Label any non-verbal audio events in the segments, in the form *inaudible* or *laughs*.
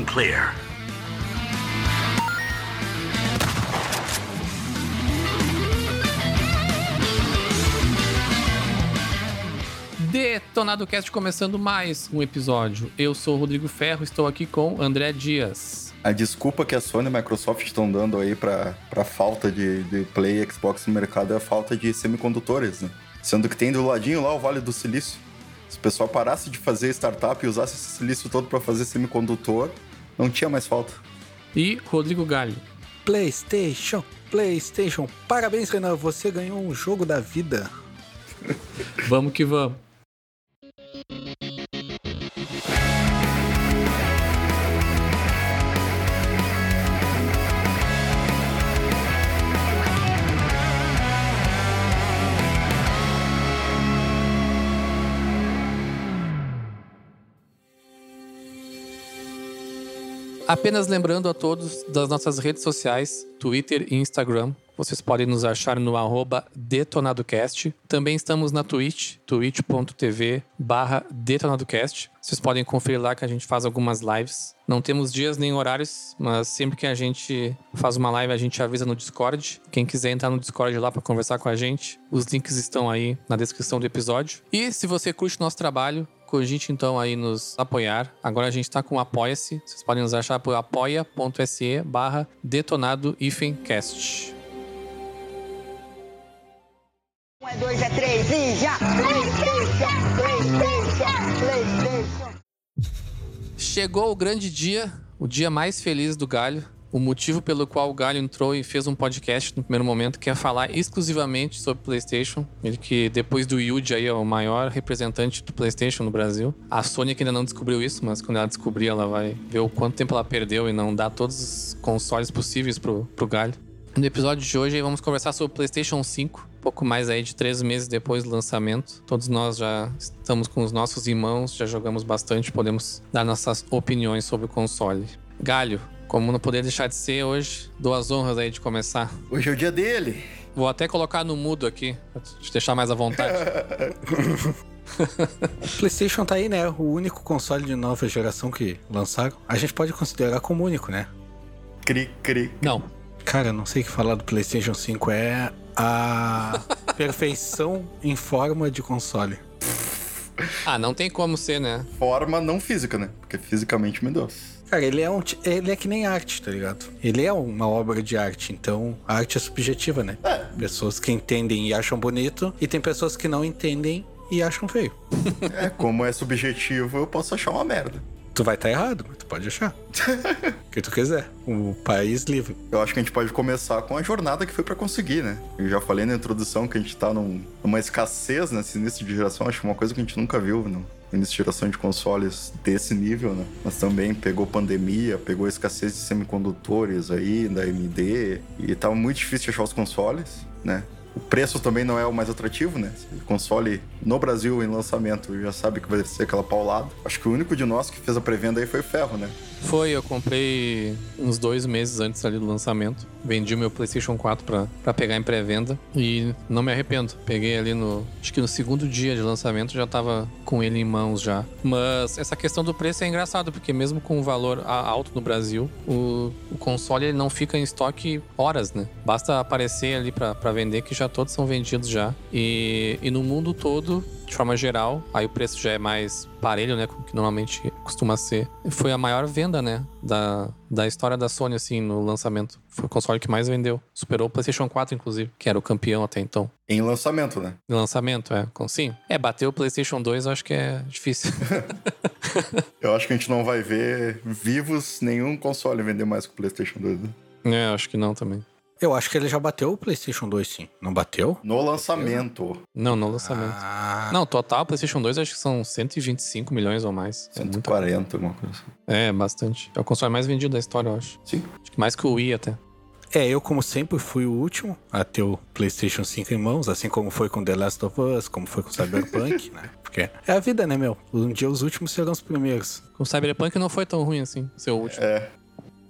and clear. Detonado Cast começando mais um episódio. Eu sou o Rodrigo Ferro, estou aqui com André Dias. A desculpa que a Sony e a Microsoft estão dando aí pra, pra falta de, de Play e Xbox no mercado é a falta de semicondutores, né? Sendo que tem do ladinho lá o Vale do Silício. Se o pessoal parasse de fazer startup e usasse esse silício todo pra fazer semicondutor, não tinha mais falta. E Rodrigo Galho. PlayStation, PlayStation. Parabéns, Renan, você ganhou um jogo da vida. Vamos que vamos. Apenas lembrando a todos das nossas redes sociais, Twitter e Instagram. Vocês podem nos achar no detonadocast. Também estamos na Twitch, twitch.tv detonadocast. Vocês podem conferir lá que a gente faz algumas lives. Não temos dias nem horários, mas sempre que a gente faz uma live, a gente avisa no Discord. Quem quiser entrar no Discord lá para conversar com a gente, os links estão aí na descrição do episódio. E se você curte o nosso trabalho, cogite então aí nos apoiar. Agora a gente está com Apoia-se. Vocês podem nos achar por apoia.se barra detonado cast. Um é é e já! PlayStation, PlayStation, PlayStation. Chegou o grande dia, o dia mais feliz do Galho. O motivo pelo qual o Galho entrou e fez um podcast no primeiro momento, que é falar exclusivamente sobre PlayStation. Ele que, depois do Yuji, aí, é o maior representante do PlayStation no Brasil. A Sony que ainda não descobriu isso, mas quando ela descobrir, ela vai ver o quanto tempo ela perdeu e não dar todos os consoles possíveis pro, pro Galho. No episódio de hoje, vamos conversar sobre o PlayStation 5, pouco mais aí de três meses depois do lançamento. Todos nós já estamos com os nossos irmãos, já jogamos bastante, podemos dar nossas opiniões sobre o console. Galho, como não poderia deixar de ser hoje, duas honras aí de começar. Hoje é o dia dele. Vou até colocar no mudo aqui, pra te deixar mais à vontade. O *laughs* PlayStation tá aí, né? O único console de nova geração que lançaram. A gente pode considerar como único, né? Cri, cri. não, Cara, eu não sei o que falar do PlayStation 5. É a *laughs* perfeição em forma de console. ah, não tem como ser, né? Forma não física, né? Porque fisicamente me deu. Cara, ele é, um, ele é que nem arte, tá ligado? Ele é uma obra de arte, então a arte é subjetiva, né? Pessoas que entendem e acham bonito, e tem pessoas que não entendem e acham feio. É, como é subjetivo, eu posso achar uma merda. Tu vai estar errado, mas tu pode achar. *laughs* o que tu quiser. O país livre. Eu acho que a gente pode começar com a jornada que foi pra conseguir, né? Eu já falei na introdução que a gente tá num- numa escassez nesse início de geração, acho que uma coisa que a gente nunca viu no início de geração de consoles desse nível, né? Mas também pegou pandemia, pegou escassez de semicondutores aí, da AMD, e tava muito difícil de achar os consoles, né? O preço também não é o mais atrativo, né? O console no Brasil em lançamento já sabe que vai ser aquela paulada. Acho que o único de nós que fez a pré-venda aí foi o Ferro, né? Foi, eu comprei uns dois meses antes ali do lançamento. Vendi o meu PlayStation 4 pra, pra pegar em pré-venda e não me arrependo. Peguei ali no. Acho que no segundo dia de lançamento já tava com ele em mãos já. Mas essa questão do preço é engraçado, porque mesmo com o valor alto no Brasil, o, o console ele não fica em estoque horas, né? Basta aparecer ali pra vender que já todos são vendidos já. E, e no mundo todo, de forma geral, aí o preço já é mais parelho, né? Com o que normalmente costuma ser. Foi a maior venda, né? Da, da história da Sony, assim, no lançamento. Foi o console que mais vendeu. Superou o PlayStation 4, inclusive, que era o campeão até então. Em lançamento, né? No lançamento, é. Sim. É, bater o PlayStation 2 eu acho que é difícil. *laughs* Eu acho que a gente não vai ver vivos nenhum console vender mais que o PlayStation 2. Né? é, eu acho que não também. Eu acho que ele já bateu o PlayStation 2, sim. Não bateu? No lançamento. Não, no lançamento. Ah, Não, total, PlayStation 2 acho que são 125 milhões ou mais. É, muito, 140, alguma coisa assim. é bastante. É o console mais vendido da história, eu acho. Sim. Acho que mais que o Wii até. É, eu, como sempre, fui o último a ter o PlayStation 5 em mãos, assim como foi com The Last of Us, como foi com Cyberpunk, *laughs* né? Porque é a vida, né, meu? Um dia os últimos serão os primeiros. Com o Cyberpunk não foi tão ruim assim, ser o último. É.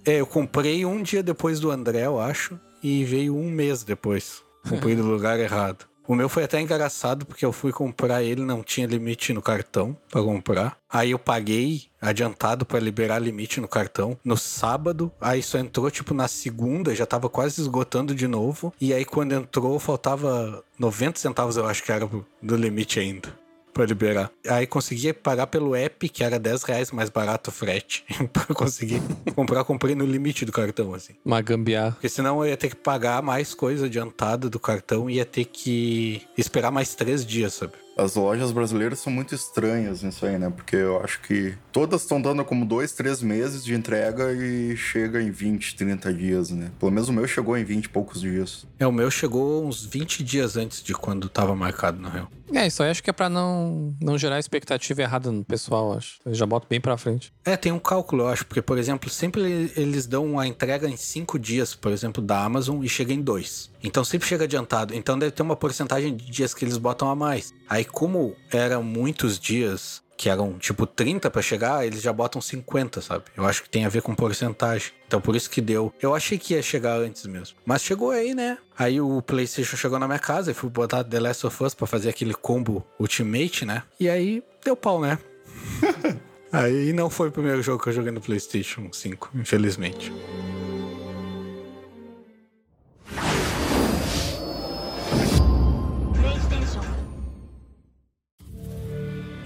É, eu comprei um dia depois do André, eu acho, e veio um mês depois. Comprei no lugar errado. O meu foi até engraçado porque eu fui comprar ele, não tinha limite no cartão para comprar. Aí eu paguei adiantado para liberar limite no cartão no sábado. Aí só entrou tipo na segunda, já tava quase esgotando de novo. E aí quando entrou faltava 90 centavos, eu acho que era do limite ainda pra liberar. Aí consegui pagar pelo app, que era 10 reais mais barato o frete. *laughs* pra conseguir comprar, comprei no limite do cartão, assim. Uma gambiarra. Porque senão eu ia ter que pagar mais coisa adiantada do cartão e ia ter que esperar mais três dias, sabe? As lojas brasileiras são muito estranhas nisso aí, né? Porque eu acho que todas estão dando como dois, três meses de entrega e chega em 20, 30 dias, né? Pelo menos o meu chegou em 20 e poucos dias. É, o meu chegou uns 20 dias antes de quando tava marcado, na real. É, isso aí acho que é pra não, não gerar expectativa errada no pessoal, acho. Eu já boto bem pra frente. É, tem um cálculo, eu acho, porque, por exemplo, sempre eles dão a entrega em cinco dias, por exemplo, da Amazon e chega em dois. Então sempre chega adiantado. Então deve ter uma porcentagem de dias que eles botam a mais. Aí, como eram muitos dias, que eram tipo 30 para chegar, eles já botam 50, sabe? Eu acho que tem a ver com porcentagem. Então por isso que deu. Eu achei que ia chegar antes mesmo. Mas chegou aí, né? Aí o PlayStation chegou na minha casa e fui botar The Last of Us pra fazer aquele combo Ultimate, né? E aí deu pau, né? *laughs* aí não foi o primeiro jogo que eu joguei no PlayStation 5, infelizmente.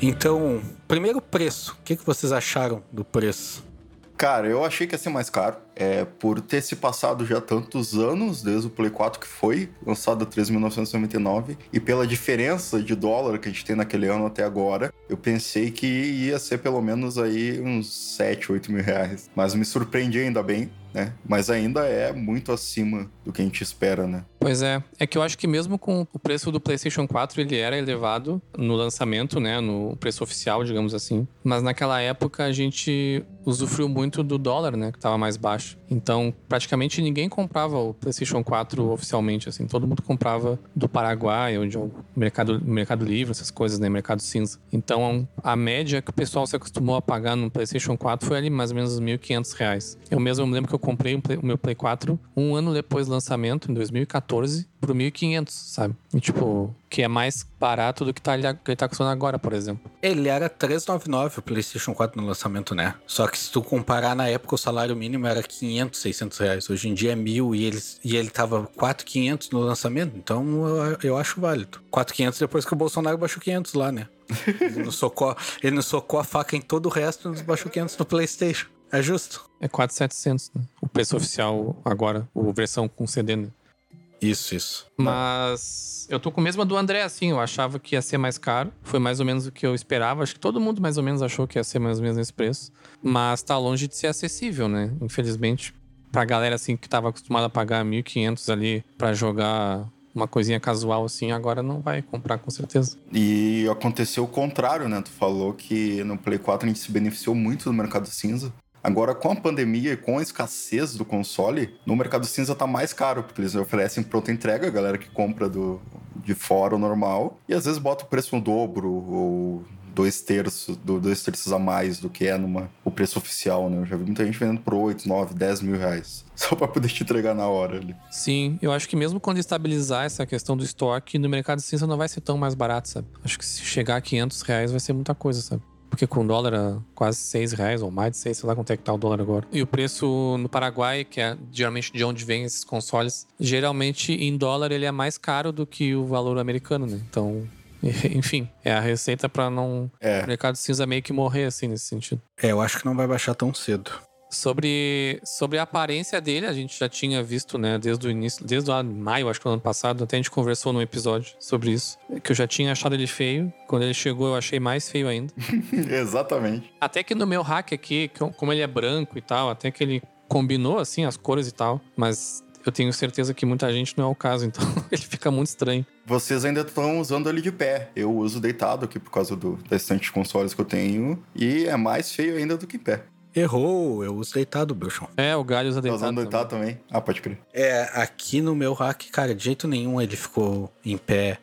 Então, primeiro preço. O que, que vocês acharam do preço? Cara, eu achei que ia ser mais caro. É, por ter se passado já tantos anos, desde o Play 4 que foi lançado em 3.999, e pela diferença de dólar que a gente tem naquele ano até agora, eu pensei que ia ser pelo menos aí uns 7, 8 mil reais. Mas me surpreendi ainda bem, né? Mas ainda é muito acima do que a gente espera, né? Pois é. É que eu acho que mesmo com o preço do PlayStation 4, ele era elevado no lançamento, né? No preço oficial, digamos assim. Mas naquela época a gente usufruiu muito do dólar, né? Que tava mais baixo. Josh. Então, praticamente ninguém comprava o PlayStation 4 oficialmente, assim. Todo mundo comprava do Paraguai ou de mercado, mercado Livre, essas coisas, né? Mercado cinza. Então, a média que o pessoal se acostumou a pagar no PlayStation 4 foi ali mais ou menos 1.500 reais. Eu mesmo me lembro que eu comprei o meu Play 4 um ano depois do lançamento, em 2014, por 1.500, sabe? E, tipo, que é mais barato do que, tá, ele tá custando agora, por exemplo. Ele era 399 o PlayStation 4 no lançamento, né? Só que se tu comparar na época, o salário mínimo era 500, 600 reais. Hoje em dia é mil e ele, e ele tava 4,500 no lançamento. Então eu, eu acho válido. 4,500 depois que o Bolsonaro baixou 500 lá, né? Ele não, socou, ele não socou a faca em todo o resto, nos baixou 500 no PlayStation. É justo? É 4,700, né? O preço oficial agora, a versão com CD, né? Isso, isso. Mas eu tô com a mesma do André, assim. Eu achava que ia ser mais caro. Foi mais ou menos o que eu esperava. Acho que todo mundo mais ou menos achou que ia ser mais ou menos esse preço. Mas tá longe de ser acessível, né? Infelizmente. Pra galera, assim, que tava acostumada a pagar 1.500 ali para jogar uma coisinha casual assim, agora não vai comprar com certeza. E aconteceu o contrário, né? Tu falou que no Play 4 a gente se beneficiou muito do mercado cinza. Agora, com a pandemia e com a escassez do console, no mercado cinza tá mais caro, porque eles oferecem pronta entrega, a galera que compra do, de fora o normal, e às vezes bota o preço no dobro ou dois terços, do, dois terços a mais do que é numa, o preço oficial, né? Eu já vi muita gente vendendo por 8, 9, 10 mil reais. *laughs* Só pra poder te entregar na hora ali. Sim, eu acho que mesmo quando estabilizar essa questão do estoque, no mercado cinza não vai ser tão mais barato, sabe? Acho que se chegar a 500 reais vai ser muita coisa, sabe? Porque com o dólar a quase 6 reais, ou mais de 6, sei lá quanto é que tá o dólar agora. E o preço no Paraguai, que é geralmente de onde vem esses consoles, geralmente em dólar ele é mais caro do que o valor americano, né? Então, *laughs* enfim, é a receita para não É. o mercado cinza meio que morrer assim nesse sentido. É, eu acho que não vai baixar tão cedo. Sobre, sobre a aparência dele, a gente já tinha visto, né, desde o início, desde o maio, acho que do ano passado, até a gente conversou num episódio sobre isso, que eu já tinha achado ele feio. Quando ele chegou, eu achei mais feio ainda. *laughs* Exatamente. Até que no meu hack aqui, como ele é branco e tal, até que ele combinou, assim, as cores e tal, mas eu tenho certeza que muita gente não é o caso, *laughs* então ele fica muito estranho. Vocês ainda estão usando ele de pé. Eu uso deitado aqui por causa do, da estante de consoles que eu tenho. E é mais feio ainda do que em pé. Errou, eu uso deitado, Belchão. É, o galho usa Tá deitado. usando também. deitado também? Ah, pode crer. É, aqui no meu hack, cara, de jeito nenhum ele ficou em pé.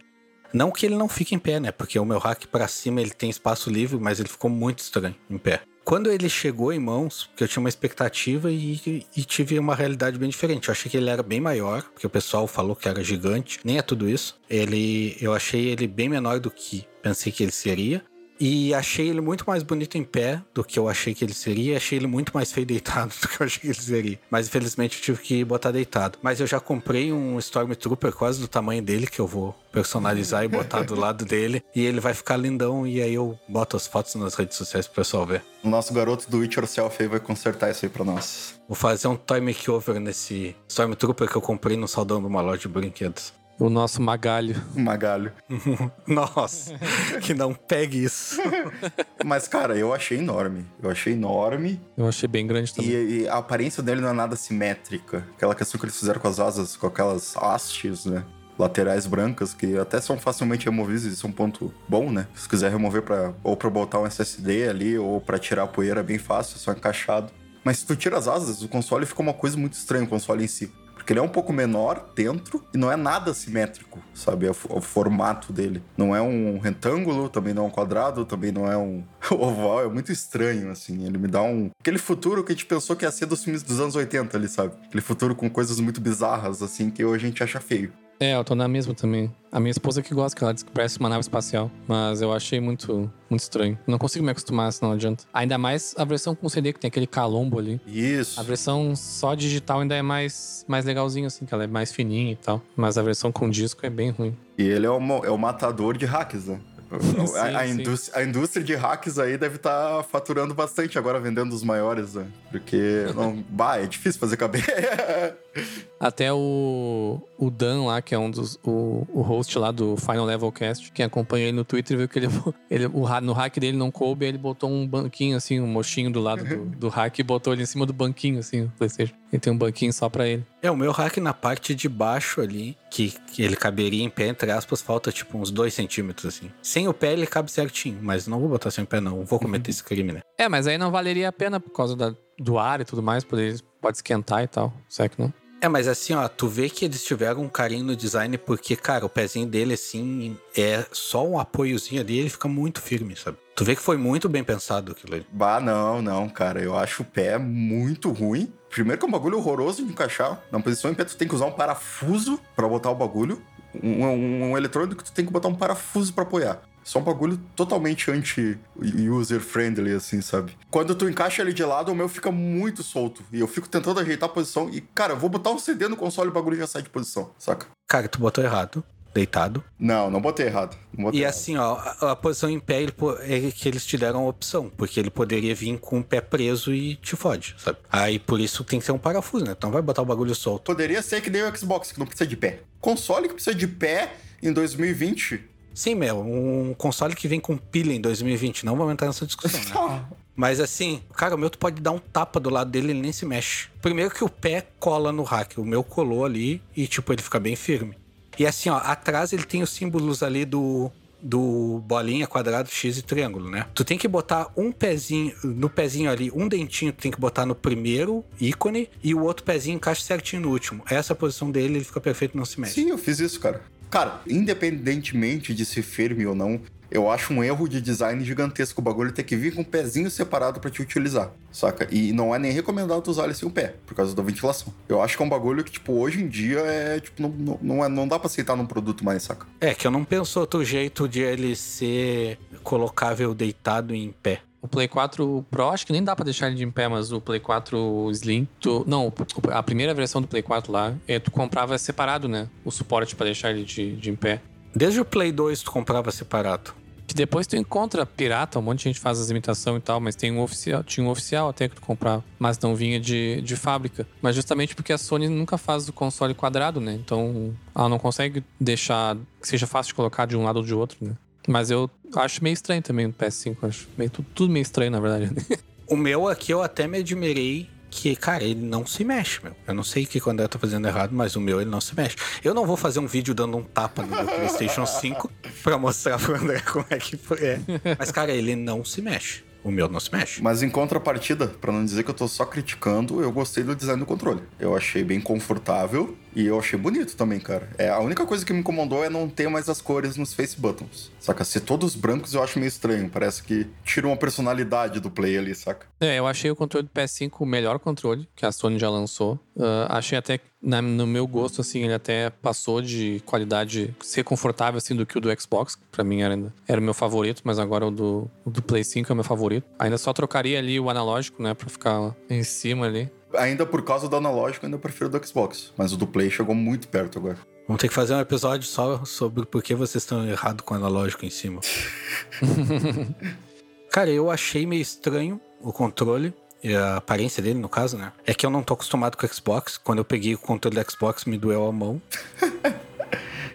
Não que ele não fique em pé, né? Porque o meu hack pra cima ele tem espaço livre, mas ele ficou muito estranho em pé. Quando ele chegou em mãos, porque eu tinha uma expectativa e, e tive uma realidade bem diferente. Eu achei que ele era bem maior, porque o pessoal falou que era gigante. Nem é tudo isso. Ele, eu achei ele bem menor do que pensei que ele seria. E achei ele muito mais bonito em pé do que eu achei que ele seria. Achei ele muito mais feio deitado *laughs* do que eu achei que ele seria. Mas infelizmente eu tive que botar deitado. Mas eu já comprei um Stormtrooper quase do tamanho dele, que eu vou personalizar e botar do lado dele. E ele vai ficar lindão. E aí eu boto as fotos nas redes sociais pro pessoal ver. O nosso garoto do It Yourself aí vai consertar isso aí pra nós. Vou fazer um toy makeover nesse Stormtrooper que eu comprei no saldão de uma loja de brinquedos. O nosso magalho. Magalho. *laughs* Nossa, que não pegue isso. *laughs* Mas, cara, eu achei enorme. Eu achei enorme. Eu achei bem grande também. E, e a aparência dele não é nada simétrica. Aquela questão que eles fizeram com as asas, com aquelas hastes, né? Laterais brancas, que até são facilmente removíveis, isso é um ponto bom, né? Se quiser remover para ou pra botar um SSD ali, ou para tirar a poeira, é bem fácil, é só encaixado. Mas se tu tira as asas, o console fica uma coisa muito estranha, o console em si. Porque ele é um pouco menor dentro e não é nada simétrico, sabe? O, o formato dele. Não é um retângulo, também não é um quadrado, também não é um *laughs* oval. É muito estranho, assim. Ele me dá um. Aquele futuro que a gente pensou que ia ser dos filmes dos anos 80 ali, sabe? Aquele futuro com coisas muito bizarras, assim, que hoje a gente acha feio. É, eu tô na mesma também. A minha esposa que gosta, que ela diz que parece uma nave espacial. Mas eu achei muito, muito estranho. Não consigo me acostumar, senão não adianta. Ainda mais a versão com CD, que tem aquele calombo ali. Isso. A versão só digital ainda é mais, mais legalzinho, assim, que ela é mais fininha e tal. Mas a versão com disco é bem ruim. E ele é o, é o matador de hacks, né? *laughs* Sim, a, a indústria, a indústria de hacks aí deve estar faturando bastante agora vendendo os maiores, né? Porque, não, *laughs* bah, é difícil fazer caber. *laughs* Até o, o Dan lá, que é um dos. O, o host lá do Final Level Cast, quem acompanha ele no Twitter viu que ele, ele o, no hack dele não coube, ele botou um banquinho, assim, um mochinho do lado do, do hack e botou ele em cima do banquinho, assim, o PlayStation. Ele tem um banquinho só pra ele. É, o meu hack na parte de baixo ali, que, ele caberia em pé, entre aspas, falta tipo uns 2 centímetros, assim. Sem o pé ele cabe certinho, mas não vou botar sem o pé, não. Vou cometer *laughs* esse crime, né? É, mas aí não valeria a pena por causa da, do ar e tudo mais, poder, pode esquentar e tal. Será que não? É, mas assim, ó, tu vê que eles tiveram um carinho no design, porque, cara, o pezinho dele, assim, é só um apoiozinho ali, ele fica muito firme, sabe? Tu vê que foi muito bem pensado aquilo ali. bah, não, não, cara. Eu acho o pé muito ruim. Primeiro que é um bagulho horroroso de encaixar. Na posição em pé, tu tem que usar um parafuso pra botar o bagulho. Um, um, um eletrônico que tu tem que botar um parafuso pra apoiar. Só um bagulho totalmente anti-user-friendly, assim, sabe? Quando tu encaixa ele de lado, o meu fica muito solto. E eu fico tentando ajeitar a posição. E, cara, eu vou botar um CD no console e o bagulho já sai de posição, saca? Cara, tu botou errado, deitado. Não, não botei errado. Não botei E errado. assim, ó, a, a posição em pé ele, é que eles te deram a opção, porque ele poderia vir com o pé preso e te fode, sabe? Aí por isso tem que ser um parafuso, né? Então vai botar o bagulho solto. Poderia ser que nem o Xbox, que não precisa de pé. Console que precisa de pé em 2020. Sim, meu, um console que vem com pilha em 2020, não vamos entrar nessa discussão, né? *laughs* Mas assim, cara, o meu tu pode dar um tapa do lado dele, ele nem se mexe. Primeiro que o pé cola no hack, o meu colou ali e tipo, ele fica bem firme. E assim, ó, atrás ele tem os símbolos ali do do bolinha, quadrado, X e triângulo, né? Tu tem que botar um pezinho, no pezinho ali, um dentinho tu tem que botar no primeiro ícone e o outro pezinho encaixa certinho no último. Essa é a posição dele, ele fica perfeito, não se mexe. Sim, eu fiz isso, cara. Cara, independentemente de ser firme ou não, eu acho um erro de design gigantesco o bagulho ter que vir com um pezinho separado pra te utilizar, saca? E não é nem recomendado usar ele sem o pé, por causa da ventilação. Eu acho que é um bagulho que, tipo, hoje em dia é, tipo, não, não, não, é, não dá pra aceitar num produto mais, saca? É, que eu não penso outro jeito de ele ser colocável deitado em pé. O Play 4 Pro, acho que nem dá pra deixar ele de em pé, mas o Play 4 Slim, tu, não, a primeira versão do Play 4 lá, é, tu comprava separado, né? O suporte pra deixar ele de, de em pé. Desde o Play 2 tu comprava separado. Que depois tu encontra pirata, um monte de gente faz as imitações e tal, mas tem um oficial, tinha um oficial até que tu comprava, mas não vinha de, de fábrica. Mas justamente porque a Sony nunca faz o console quadrado, né? Então ela não consegue deixar que seja fácil de colocar de um lado ou de outro, né? Mas eu acho meio estranho também no PS5, acho. Meio, tudo, tudo meio estranho, na verdade. *laughs* O meu aqui eu até me admirei que, cara, ele não se mexe, meu. Eu não sei o que o André tá fazendo errado, mas o meu ele não se mexe. Eu não vou fazer um vídeo dando um tapa no meu PlayStation 5 *laughs* pra mostrar pro André *laughs* como é que é. Mas, cara, ele não se mexe. O meu não se mexe. Mas em contrapartida, pra não dizer que eu tô só criticando, eu gostei do design do controle. Eu achei bem confortável. E eu achei bonito também, cara. É, a única coisa que me incomodou é não ter mais as cores nos face buttons. Saca? Ser todos brancos eu acho meio estranho. Parece que tira uma personalidade do play ali, saca? É, eu achei o controle do PS5 o melhor controle que a Sony já lançou. Uh, achei até, na, no meu gosto, assim, ele até passou de qualidade ser confortável, assim, do que o do Xbox. Pra mim era, era o meu favorito, mas agora o do, o do Play 5 é o meu favorito. Ainda só trocaria ali o analógico, né, pra ficar em cima ali. Ainda por causa do analógico, ainda prefiro do Xbox. Mas o do Play chegou muito perto agora. Vamos ter que fazer um episódio só sobre por que vocês estão errados com o analógico em cima. *laughs* Cara, eu achei meio estranho o controle. E a aparência dele, no caso, né? É que eu não tô acostumado com o Xbox. Quando eu peguei o controle do Xbox, me doeu a mão. *laughs*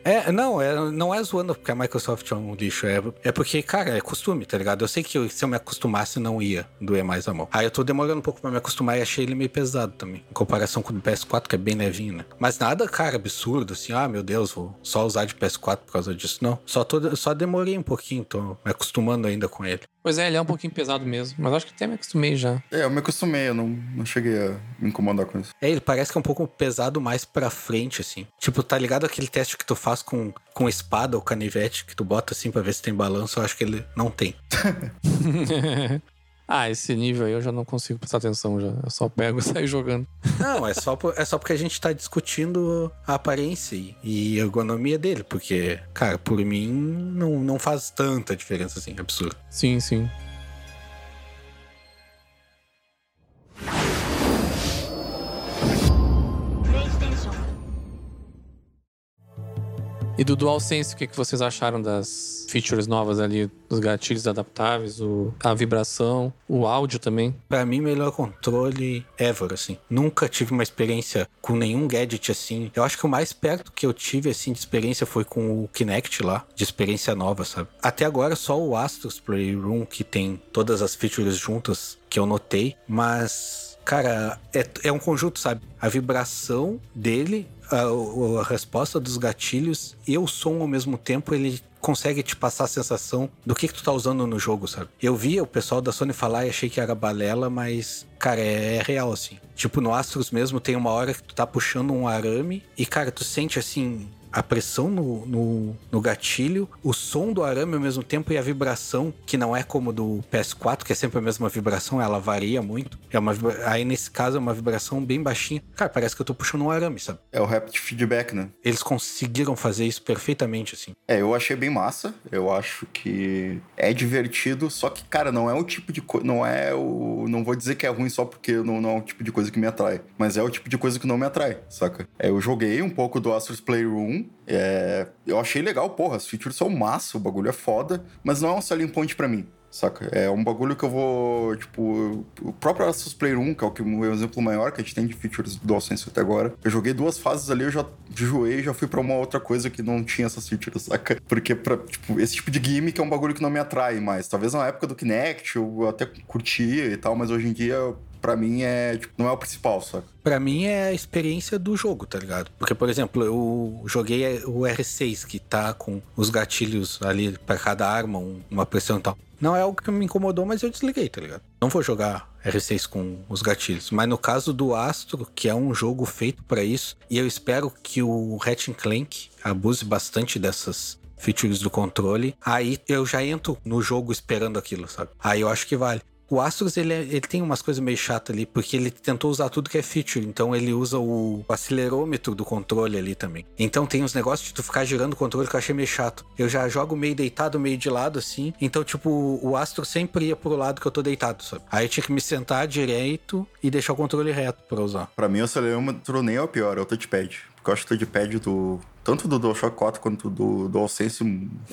É, não, é, não é zoando porque a Microsoft é um lixo. É, é porque, cara, é costume, tá ligado? Eu sei que eu- se eu me acostumasse, não ia doer mais a mão. Aí eu tô demorando um pouco pra me acostumar e achei ele meio pesado também. Em comparação com o do PS4, que é bem levinho, né? Mas nada, cara, absurdo, assim, ah, meu Deus, vou só usar de PS4 por causa disso. Não, só, tô, só demorei um pouquinho, tô me acostumando ainda com ele. Pois é, ele é um pouquinho pesado mesmo. Mas acho que até me acostumei já. É, eu me acostumei, eu não, não cheguei a me incomodar com isso. É, ele parece que é um pouco pesado mais pra frente, assim. Tipo, tá ligado aquele teste que tu faz com, com espada ou canivete, que tu bota assim pra ver se tem balanço? Eu acho que ele não tem. *laughs* *laughs* ah, esse nível aí eu já não consigo prestar atenção já. Eu só pego e *laughs* saio jogando. Não, é só, por- é só porque a gente tá discutindo a aparência e, a ergonomia dele. Porque, cara, por mim não, não faz tanta diferença assim, absurdo. Sim, sim. E do DualSense, o que, que vocês acharam das features novas ali? Dos gatilhos adaptáveis, o, a vibração, o áudio também? Pra mim, melhor controle ever, assim. Nunca tive uma experiência com nenhum gadget assim. Eu acho que o mais perto que eu tive, assim, de experiência foi com o Kinect lá, de experiência nova, sabe? Até agora, só o Astros Playroom, que tem todas as features juntas, que eu notei, mas. Cara, é, é um conjunto, sabe? A vibração dele, a, a resposta dos gatilhos e o som ao mesmo tempo, ele consegue te passar a sensação do que, que tu tá usando no jogo, sabe? Eu via o pessoal da Sony falar e achei que era balela, mas, cara, é, é real, assim. Tipo, no Astros mesmo tem uma hora que tu tá puxando um arame e, cara, tu sente assim. A pressão no, no, no gatilho, o som do arame ao mesmo tempo e a vibração, que não é como do PS4, que é sempre a mesma vibração, ela varia muito. É uma, aí nesse caso é uma vibração bem baixinha. Cara, parece que eu tô puxando um arame, sabe? É o Rapid Feedback, né? Eles conseguiram fazer isso perfeitamente, assim. É, eu achei bem massa. Eu acho que é divertido, só que, cara, não é o tipo de coisa. Não é o. Não vou dizer que é ruim só porque não, não é o tipo de coisa que me atrai. Mas é o tipo de coisa que não me atrai, saca? É, eu joguei um pouco do Astros Playroom. É, eu achei legal, porra, as features são massa, o bagulho é foda, mas não é um selling point pra mim. Saca? É um bagulho que eu vou, tipo, o próprio Astros Playroom, que é o, que, o exemplo maior que a gente tem de features do DualSense até agora. Eu joguei duas fases ali, eu já enjoei e já fui pra uma outra coisa que não tinha essas features, saca? Porque, pra, tipo, esse tipo de gimmick é um bagulho que não me atrai mais. Talvez na época do Kinect eu até curtia e tal, mas hoje em dia, pra mim, é, tipo, não é o principal, saca? Pra mim é a experiência do jogo, tá ligado? Porque, por exemplo, eu joguei o R6, que tá com os gatilhos ali pra cada arma, um- uma pressão e tal. Não é algo que me incomodou, mas eu desliguei, tá ligado? Não vou jogar R6 com os gatilhos. Mas no caso do Astro, que é um jogo feito pra isso, e eu espero que o Ratchet Clank abuse bastante dessas features do controle, aí eu já entro no jogo esperando aquilo, sabe? Aí eu acho que vale. O Astros, ele, é- ele tem umas coisas meio chatas ali, porque ele tentou usar tudo que é feature. Então ele usa o acelerômetro do controle ali também. Então tem uns negócios de tu ficar girando o controle que eu achei meio chato. Eu já jogo meio deitado, meio de lado, assim. Então, tipo, o Astro sempre ia pro lado que eu tô deitado, sabe? Aí eu tinha que me sentar direito e deixar o controle reto pra usar. Pra mim, o acelerômetro nem é o pior, é o touchpad. Porque eu acho o touchpad do. Tanto do DualShock 4 quanto do DualSense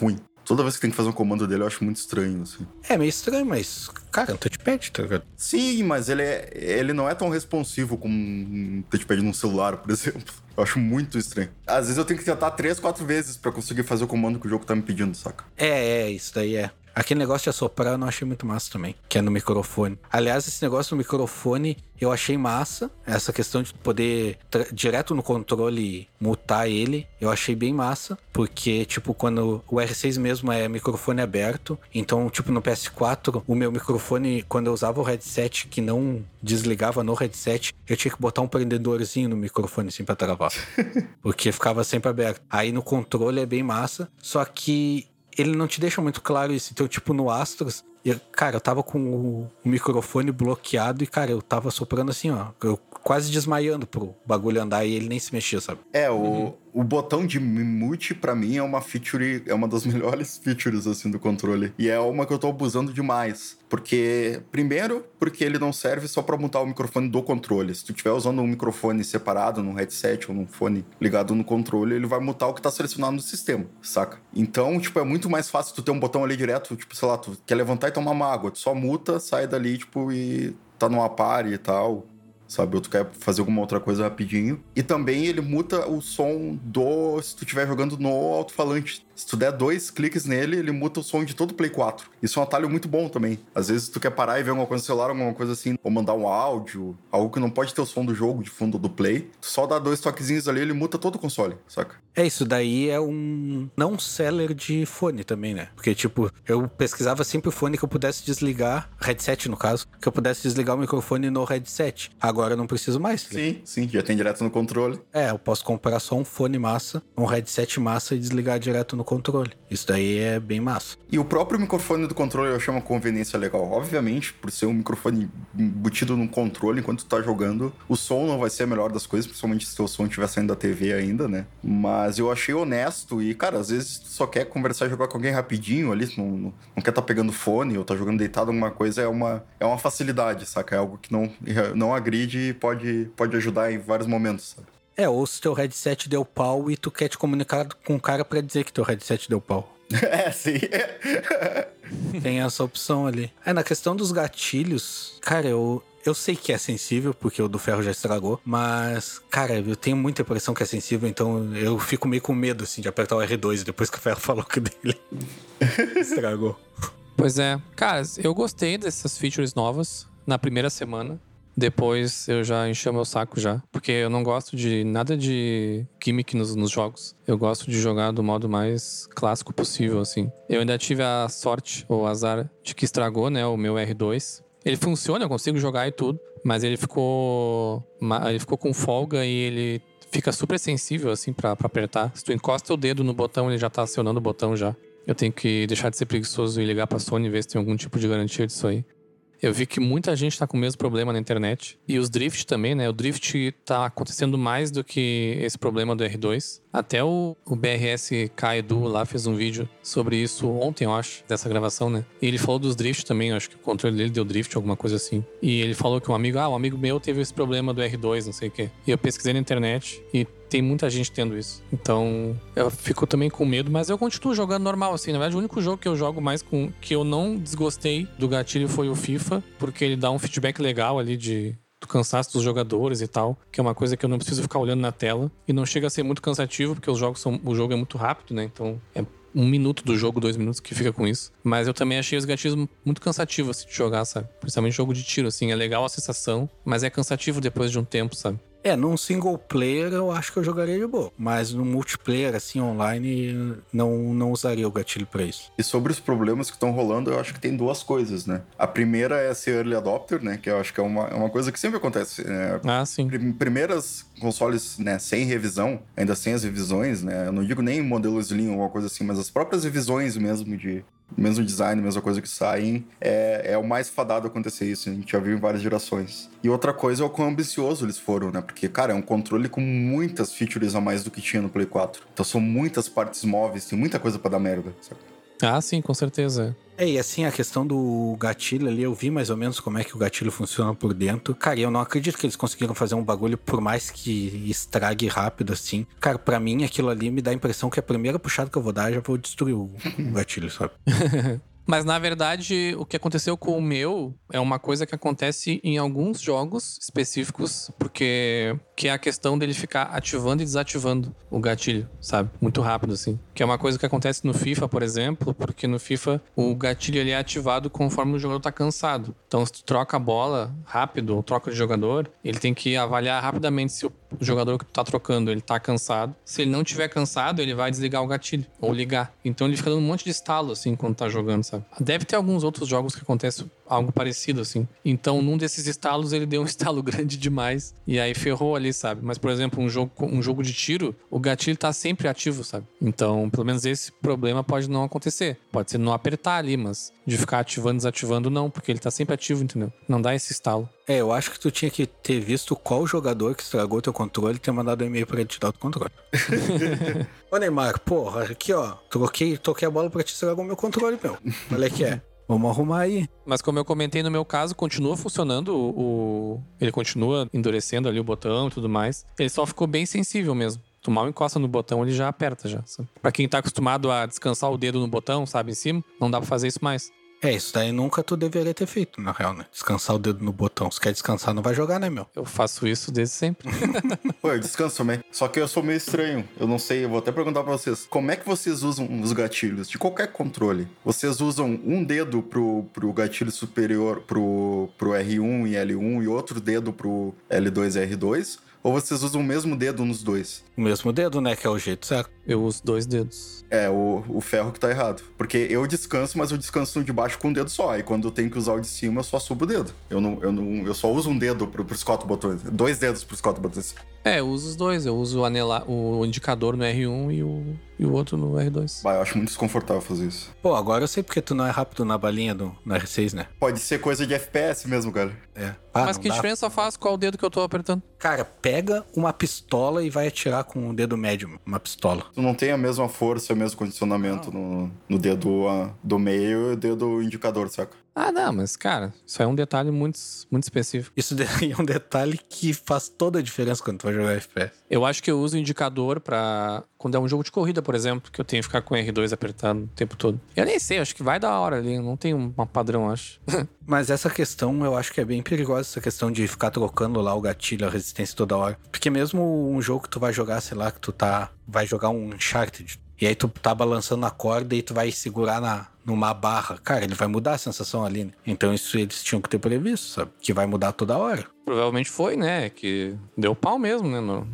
ruim. Toda vez que tem que fazer um comando dele, eu acho muito estranho, assim. É meio estranho, mas, cara, é um touchpad, tá ligado? Sim, mas ele, é, ele não é tão responsivo como um touchpad num celular, por exemplo. Eu acho muito estranho. Às vezes eu tenho que tentar três, quatro vezes pra conseguir fazer o comando que o jogo tá me pedindo, saca? É, é, isso daí é. Aquele negócio de assoprar eu não achei muito massa também, que é no microfone. Aliás, esse negócio no microfone eu achei massa. Essa questão de poder direto no controle mutar ele, eu achei bem massa. Porque, tipo, quando o R6 mesmo é microfone aberto, então, tipo, no PS4, o meu microfone, quando eu usava o headset que não desligava no headset, eu tinha que botar um prendedorzinho no microfone assim pra travar. *laughs* porque ficava sempre aberto. Aí no controle é bem massa, só que ele não te deixa muito claro isso. Então, tipo, no Astros, eu- cara, eu tava com o, o microfone bloqueado e, cara, eu tava soprando assim, ó. Eu quase desmaiando pro bagulho andar e ele nem se mexia, sabe? É, o, o botão de mute, pra mim, é uma feature, é uma das *laughs* melhores features, assim, do controle. E é uma que eu tô abusando demais. Porque, primeiro, porque ele não serve só pra mutar o microfone do controle. Se tu estiver usando um microfone separado num headset ou num fone ligado no controle, ele vai mutar o que tá selecionado no sistema, saca? Então, tipo, é muito mais fácil tu ter um botão ali direto, tipo, sei lá, tu quer levantar e tomar uma água, tu só muta, sai dali, tipo, e tá numa pare e tal sabe? Ou tu quer fazer alguma outra coisa rapidinho. E também ele muta o som do. Se tu estiver jogando no alto-falante. Se tu der dois cliques nele, ele muta o som de todo o Play 4. Isso é um atalho muito bom também. Às vezes tu quer parar e ver alguma coisa no celular, alguma coisa assim, ou mandar um áudio, algo que não pode ter o som do jogo de fundo do Play. Tu só dá dois toquezinhos ali, ele muta todo o console, saca? É, isso daí é um não seller de fone também, né? Porque, tipo, eu pesquisava sempre o fone que eu pudesse desligar, headset no caso, que eu pudesse desligar o microfone no headset. Agora eu não preciso mais. né? Sim, sim, já tem direto no controle. É, eu posso comprar só um fone massa, um headset massa e desligar direto no controle. Isso daí é bem massa. E o próprio microfone do controle eu achei uma conveniência legal. Obviamente, por ser um microfone embutido num controle enquanto tu tá jogando, o som não vai ser a melhor das coisas, principalmente se o som estiver saindo da TV ainda, né? Mas eu achei honesto e, cara, às vezes tu só quer conversar e jogar com alguém rapidinho ali, não, não, não quer tá pegando fone ou tá jogando deitado alguma coisa, é uma, é uma facilidade, saca? É algo que não, *laughs* não agride e pode, pode ajudar em vários momentos, sabe? É, ou se teu headset deu pau e tu quer te comunicar com o cara pra dizer que teu headset deu pau. *laughs* é, sim. *laughs* Tem essa opção ali. É, na questão dos gatilhos, cara, eu, eu sei que é sensível, porque o do ferro já estragou, mas, cara, eu tenho muita impressão que é sensível, então eu fico meio com medo, assim, de apertar o R2 depois que o ferro *laughs* falou que o dele estragou. Pois é. Cara, eu gostei dessas features novas na primeira semana. Depois eu já enchi o meu saco já. Porque eu não gosto de nada de gimmick nos, nos jogos. Eu gosto de jogar do modo mais clássico possível, assim. Eu ainda tive a sorte, ou azar, de que estragou, né, o meu R2. Ele funciona, eu consigo jogar e tudo. Mas ele ficou. Ele ficou com folga e ele fica super sensível, assim, pra apertar. Se tu encosta o dedo no botão, ele já tá acionando o botão já. Eu tenho que deixar de ser preguiçoso e ligar pra Sony e ver se tem algum tipo de garantia disso aí. Eu vi que muita gente tá com o mesmo problema na internet. E os drift também, né? O drift tá acontecendo mais do que esse problema do R2. Até o, o BRS Edu lá fez um vídeo sobre isso ontem, eu acho, dessa gravação, né? E ele falou dos drift também, eu acho que o controle dele deu drift, alguma coisa assim. E ele falou que um amigo, ah, um amigo meu teve esse problema do R2, não sei o quê. E eu pesquisei na internet e tem muita gente tendo isso. Então, eu fico também com medo, mas eu continuo jogando normal, assim. Na verdade, o único jogo que eu jogo mais com. que eu não desgostei do gatilho foi o FIFA, porque ele dá um feedback legal ali de. Do cansaço dos jogadores e tal, que é uma coisa que eu não preciso ficar olhando na tela. E não chega a ser muito cansativo, porque os jogos são, o jogo é muito rápido, né? Então é um minuto do jogo, dois minutos que fica com isso. Mas eu também achei os gatilhos muito cansativos assim, de jogar, sabe? Principalmente jogo de tiro, assim. É legal a sensação, mas é cansativo depois de um tempo, sabe? É, num single player eu acho que eu jogaria de boa. Mas no multiplayer, assim, online, não, não usaria o gatilho pra isso. E sobre os problemas que estão rolando, eu acho que tem duas coisas, né? A primeira é ser early adopter, né? Que eu acho que é uma, é uma coisa que sempre acontece. né? Ah, sim. Prim- Primeiras consoles, né, sem revisão, ainda sem as revisões, né? Eu não digo nem modelo Slim ou alguma coisa assim, mas as próprias revisões mesmo de mesmo design, mesma coisa que saem, é, é o mais fadado acontecer isso. A gente já viu em várias gerações. E outra coisa é o quão ambicioso eles foram, né? Porque, cara, é um controle com muitas features a mais do que tinha no Play 4. Então são muitas partes móveis, tem muita coisa pra dar merda, sabe? Ah, sim, com certeza. É, e assim, a questão do gatilho ali, eu vi mais ou menos como é que o gatilho funciona por dentro. Cara, eu não acredito que eles conseguiram fazer um bagulho, por mais que estrague rápido assim. Cara, pra mim aquilo ali me dá a impressão que a primeira puxada que eu vou dar, já vou destruir o, o gatilho, sabe? *laughs* Mas na verdade, o que aconteceu com o meu é uma coisa que acontece em alguns jogos específicos, porque que é a questão dele ficar ativando e desativando o gatilho, sabe? Muito rápido assim. Que é uma coisa que acontece no FIFA, por exemplo, porque no FIFA o gatilho ele é ativado conforme o jogador tá cansado. Então, se tu troca a bola rápido ou troca de jogador, ele tem que avaliar rapidamente se o jogador que tu tá trocando ele tá cansado. Se ele não tiver cansado, ele vai desligar o gatilho ou ligar. Então ele fica dando um monte de estalo assim quando tá jogando, sabe? Deve ter alguns outros jogos que acontece algo parecido assim. Então, num desses estalos ele deu um *laughs* estalo grande demais e aí ferrou ali, sabe? Mas por exemplo, um jogo um jogo de tiro, o gatilho tá sempre ativo, sabe? Então, pelo menos esse problema pode não acontecer. Pode ser não apertar ali, mas de ficar ativando, desativando não, porque ele tá sempre ativo, entendeu? Não dá esse estalo. É, eu acho que tu tinha que ter visto qual jogador que estragou teu controle e ter mandado um e-mail pra ele te dar o controle. *laughs* Ô Neymar, porra, aqui ó, troquei, toquei a bola pra te estragar o meu controle, meu. Olha que é. Vamos arrumar aí. Mas como eu comentei no meu caso, continua funcionando o, o- ele continua endurecendo ali o botão e tudo mais. Ele só ficou bem sensível mesmo. Tu mal encosta no botão, ele já aperta já. Sabe? Pra quem tá acostumado a descansar o dedo no botão, sabe, em cima, não dá pra fazer isso mais. É, isso daí nunca tu deveria ter feito, na real, né? Descansar o dedo no botão. Se quer descansar, não vai jogar, né, meu? Eu faço isso desde sempre. *laughs* Pô, eu descanso também. Só que eu sou meio estranho. Eu não sei, eu vou até perguntar pra vocês. Como é que vocês usam os gatilhos de qualquer controle? Vocês usam um dedo pro, pro gatilho superior, pro, pro R1 e L1 e outro dedo pro L2 e R2? Ou vocês usam o mesmo dedo nos dois? O mesmo dedo, né? Que é o jeito certo. Eu uso dois dedos. É, o, o ferro que tá errado. Porque eu descanso, mas eu descanso de baixo com um dedo só. E quando eu tenho que usar o de cima, eu só subo o dedo. Eu não, eu não, eu só uso um dedo pro, pros quatro botões. Dois dedos pros quatro botões. É, eu uso os dois. Eu uso o, anela, o indicador no R1 e o, e o outro no R2. Bah, eu acho muito desconfortável fazer isso. Pô, agora eu sei porque tu não é rápido na balinha do, no R6, né? Pode ser coisa de FPS mesmo, cara. É. Ah, Mas que dá. diferença faz qual dedo que eu tô apertando? Cara, pega uma pistola e vai atirar com o dedo médio, uma pistola. Tu não tem a mesma força, o mesmo condicionamento no, no dedo ah, do meio e o dedo indicador, saca? Ah, não, mas cara, isso é um detalhe muito, muito específico. Isso *laughs* daí é um detalhe que faz toda a diferença quando tu vai jogar FPS. Eu acho que eu uso o indicador pra. Quando é um jogo de corrida, por exemplo, que eu tenho que ficar com o R2 apertado o tempo todo. Eu nem sei, acho que vai da hora ali. Não tem um padrão, acho. *laughs* Mas essa questão eu acho que é bem perigosa, essa questão de ficar trocando lá o gatilho, a resistência toda hora. Porque mesmo um jogo que tu vai jogar, sei lá, que tu tá. Vai jogar um Uncharted. E aí tu tá balançando a corda e tu vai segurar na, numa barra. Cara, ele vai mudar a sensação ali, né? Então isso eles tinham que ter previsto, sabe? Que vai mudar toda hora. Provavelmente foi, né? Que deu pau mesmo, né? Não,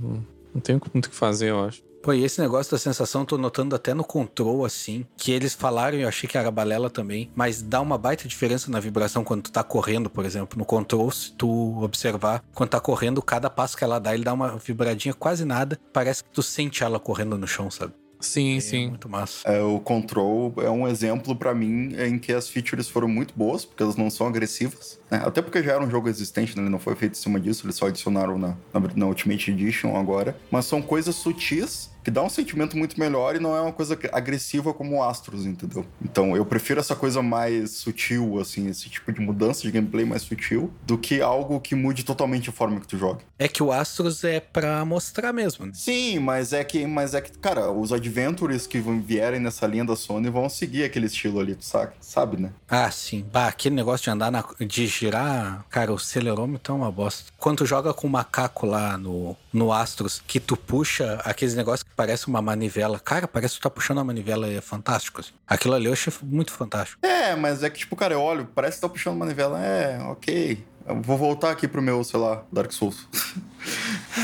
não, tem muito o que fazer, eu acho. Pô, e esse negócio da sensação, tô notando até no control, assim, que eles falaram, eu achei que era balela também, mas dá uma baita diferença na vibração quando tu tá correndo, por exemplo. No control, se tu observar, quando tá correndo, cada passo que ela dá, ele dá uma vibradinha quase nada. Parece que tu sente ela correndo no chão, sabe? Sim, É sim. muito massa. É, o Control é um exemplo pra mim em que as features foram muito boas, porque elas não são agressivas. né? Até porque já era um jogo existente, né? ele não foi feito em cima disso, eles só adicionaram na, na, na Ultimate Edition agora. Mas são coisas sutis que dá um sentimento muito melhor e não é uma coisa agressiva como o Astros, entendeu? Então eu prefiro essa coisa mais sutil, assim, esse tipo de mudança de gameplay mais sutil, do que algo que mude totalmente a forma que tu joga. É que o Astros é pra mostrar mesmo, né? Sim, mas é que, mas é que, cara, os Adventures que vierem nessa linha da Sony vão seguir aquele estilo ali, tu sabe, sabe, né? Ah, sim. Bah, aquele negócio de andar na. de girar, cara, o acelerômetro é uma bosta. Quando tu joga com o macaco lá no, no Astros, que tu puxa aqueles negócios parece uma manivela. Cara, parece que tu tá puxando uma manivela e é fantástico. Assim. Aquilo ali eu achei muito fantástico. É, mas é que, tipo, cara, eu olho, parece que tá puxando uma manivela. É, ok. Eu vou voltar aqui pro meu, sei lá, Dark Souls. *laughs*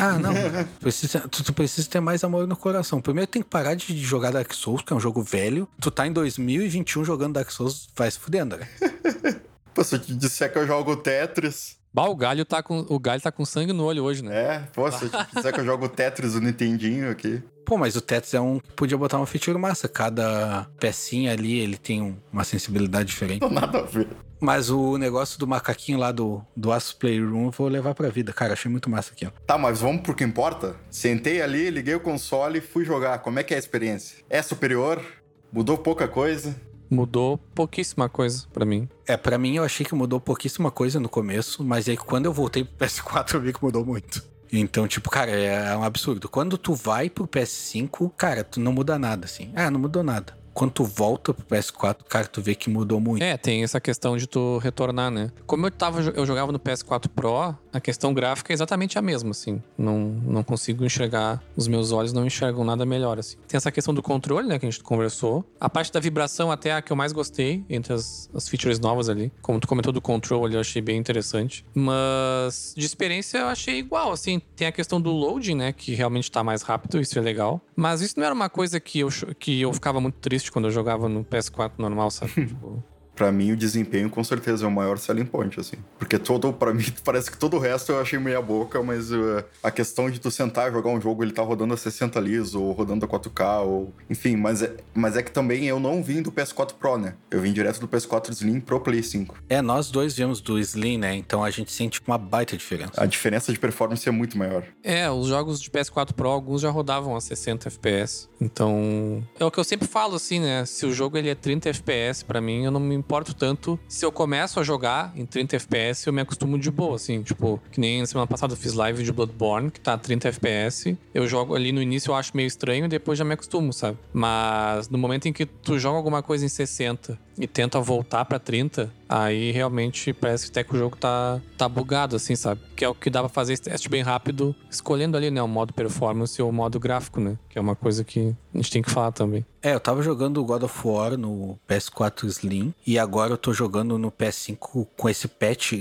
Ah, não. Precisa, tu, tu precisa ter mais amor no coração. Primeiro tem que parar de jogar Dark Souls, que é um jogo velho. Tu tá em 2021 jogando Dark Souls, vai se fudendo, né? *laughs* Pô, se eu te disser que eu jogo Tetris. Bah, o galho tá com, o galho tá com sangue no olho hoje, né? É, pô, se disser que eu jogo Tetris no Nintendinho aqui. Pô, mas o Tetris é um que podia botar uma feature massa. Cada pecinha ali, ele tem um- uma sensibilidade diferente. Não nada a ver. Mas o negócio do macaquinho lá do, do Astros Playroom eu vou levar pra vida. Cara, achei muito massa aquilo. Tá, mas vamos pro que importa? Sentei ali, liguei o console e fui jogar. Como é que é a experiência? É superior? Mudou pouca coisa? Mudou pouquíssima coisa pra mim. É, pra mim eu achei que mudou pouquíssima coisa no começo, mas aí quando eu voltei pro *laughs* PS4 eu vi que mudou muito. Então, tipo, cara, é um absurdo. Quando tu vai pro PS5, cara, tu não muda nada, assim. Ah, não mudou nada. Quando tu volta pro PS4, cara, tu vê que mudou muito. É, tem essa questão de tu retornar, né? Como eu tava, eu jogava no PS4 Pro, a questão gráfica é exatamente a mesma, assim. Não, não consigo enxergar, os meus olhos não enxergam nada melhor, assim. Tem essa questão do controle, né, que a gente conversou. A parte da vibração até a que eu mais gostei, entre as, as features novas ali. Como tu comentou do control ali, eu achei bem interessante. Mas de experiência eu achei igual, assim. Tem a questão do loading, né, que realmente tá mais rápido, isso é legal. Mas isso não era uma coisa que eu, que eu ficava muito triste quando eu jogava no PS4 normal, sabe? tipo, *laughs* Pra mim, o desempenho com certeza é o maior selling point, assim. Porque todo, pra mim, *laughs* parece que todo o resto eu achei meia boca, mas uh, a questão de tu sentar e jogar um jogo, ele tá rodando a 60 liso, ou rodando a 4K, ou... Enfim, mas é, mas é que também eu não vim do PS4 Pro, né? Eu vim direto do PS4 Slim pro Play 5. É, nós dois viemos do Slim, né? Então a gente sente uma baita diferença. A diferença de performance é muito maior. É, os jogos de PS4 Pro, alguns já rodavam a 60 FPS. Então, é o que eu sempre falo assim, né? Se o jogo ele é 30 FPS, pra mim, eu não me importo tanto. Se eu começo a jogar em 30 FPS, eu me acostumo de boa, assim. Tipo, que nem semana passada eu fiz live de Bloodborne, que tá a 30 FPS. Eu jogo ali no início, eu acho meio estranho, depois já me acostumo, sabe? Mas no momento em que tu joga alguma coisa em 60 e tenta voltar pra 30, aí realmente parece que até que o jogo tá, tá bugado, assim, sabe? Que é o que dá pra fazer esse teste bem rápido, escolhendo ali, né, o modo performance ou o modo gráfico, né? Que é uma coisa que a gente tem que falar também. É, eu tava jogando God of War no PS4 Slim e agora eu tô jogando no PS5 com esse patch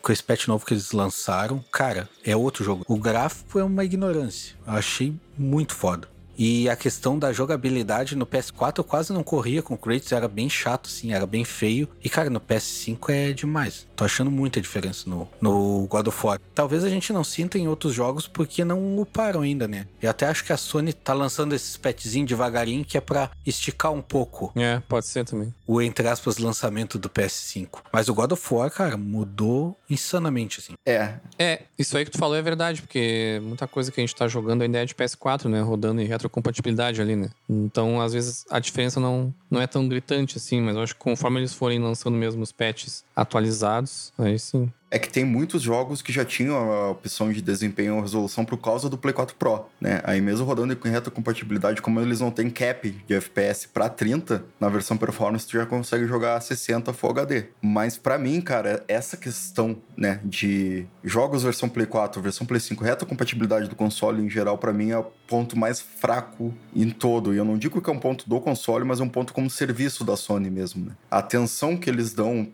com esse patch novo que eles lançaram, cara, é outro jogo. O gráfico é uma ignorância. Eu achei muito foda. E a questão da jogabilidade no PS4 eu quase não corria com o Kratos, era bem chato, assim, era bem feio. E, cara, no PS5 é demais. Tô achando muita diferença no, no God of War. Talvez a gente não sinta em outros jogos porque não uparam ainda, né? Eu até acho que a Sony tá lançando esses patchzinhos devagarinho que é pra esticar um pouco É, pode ser também. o, entre aspas, lançamento do PS5. Mas o God of War, cara, mudou insanamente, assim. É, É, isso aí que tu falou é verdade, porque muita coisa que a gente tá jogando ainda é de PS4, né? Rodando em retrocompatibilidade ali, né? Então, às vezes, a diferença não, não é tão gritante assim, mas eu acho que conforme eles forem lançando mesmo os patches atualizados, aí sim. É que tem muitos jogos que já tinham a opção de desempenho ou resolução por causa do Play 4 Pro, né? Aí mesmo rodando com retrocompatibilidade, como eles não têm cap de FPS pra 30, na versão performance tu já consegue jogar a 60 Full HD. Mas pra mim, cara, essa questão, né, de jogos versão Play 4, versão Play 5, retrocompatibilidade do console em geral, pra mim é o ponto mais fraco em todo. E eu não digo que é um ponto do console, mas é um ponto como serviço da Sony mesmo, né? A atenção que eles dão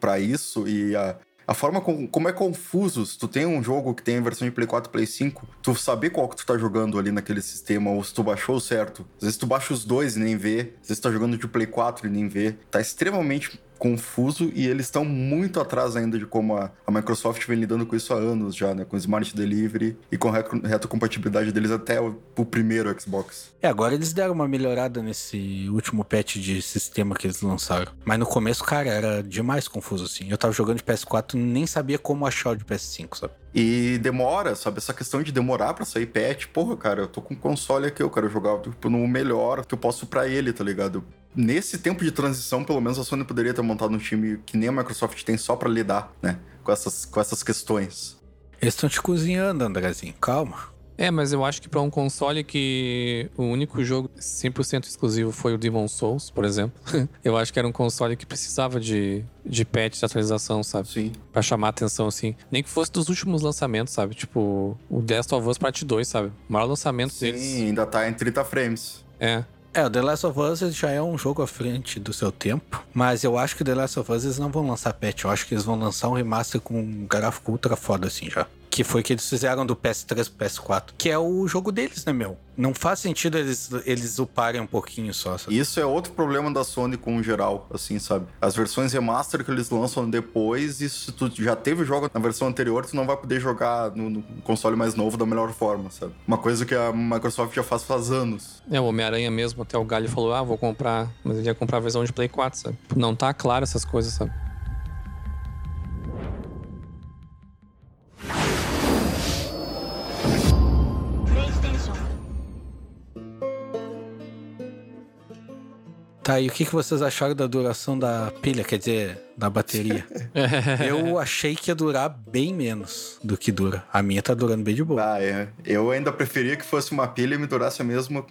pra isso e a a forma com, como é confuso, se tu tem um jogo que tem versão de Play 4 Play 5, tu saber qual que tu tá jogando ali naquele sistema, ou se tu baixou certo. Às vezes tu baixa os dois e nem vê, às vezes tu tá jogando de Play 4 e nem vê. Tá extremamente confuso e eles estão muito atrás ainda de como a, a Microsoft vem lidando com isso há anos já, né? Com Smart Delivery e com a retro- retrocompatibilidade deles até o, o primeiro Xbox. É, agora eles deram uma melhorada nesse último patch de sistema que eles lançaram. Mas no começo, cara, era demais confuso, assim. Eu tava jogando de PS4 e nem sabia como achar o de PS5, sabe? E demora, sabe? Essa questão de demorar pra sair patch. Porra, cara, eu tô com um console aqui, eu quero jogar tipo, no melhor que eu posso pra ele, tá ligado? Nesse tempo de transição, pelo menos a Sony poderia ter montado um time que nem a Microsoft tem só pra lidar, né? Com essas, com essas questões. Eles estão te cozinhando, Andrezinho. Calma. É, mas eu acho que pra um console que o único jogo 100% exclusivo foi o Demon Souls, por exemplo, *laughs* eu acho que era um console que precisava de, de patch, de atualização, sabe? Sim. Pra chamar a atenção, assim. Nem que fosse dos últimos lançamentos, sabe? Tipo, o Last of Us Part 2, sabe? O maior lançamento deles. Sim, ainda tá em 30 frames. É. É, o The Last of Us já é um jogo à frente do seu tempo, mas eu acho que o The Last of Us eles não vão lançar patch, eu acho que eles vão lançar um remaster com um gráfico ultra foda assim já. Que foi que eles fizeram do PS3 pro PS4, que é o jogo deles, né, meu? Não faz sentido eles, eles uparem um pouquinho só. sabe? Isso é outro problema da Sony com o geral, assim, sabe? As versões remaster que eles lançam depois, e se tu já teve o jogo na versão anterior, tu não vai poder jogar no, no console mais novo da melhor forma, sabe? Uma coisa que a Microsoft já faz faz anos. É, o Homem-Aranha mesmo, até o Galho falou, ah, vou comprar. Mas ele ia comprar a versão de Play 4, sabe? Não tá claro essas coisas, sabe? Tá, e o que, que vocês acharam da duração da pilha, quer dizer, da bateria? *laughs* eu achei que ia durar bem menos do que dura. A minha tá durando bem de boa. Ah, é. Eu ainda preferia que fosse uma pilha e me durasse a mesma,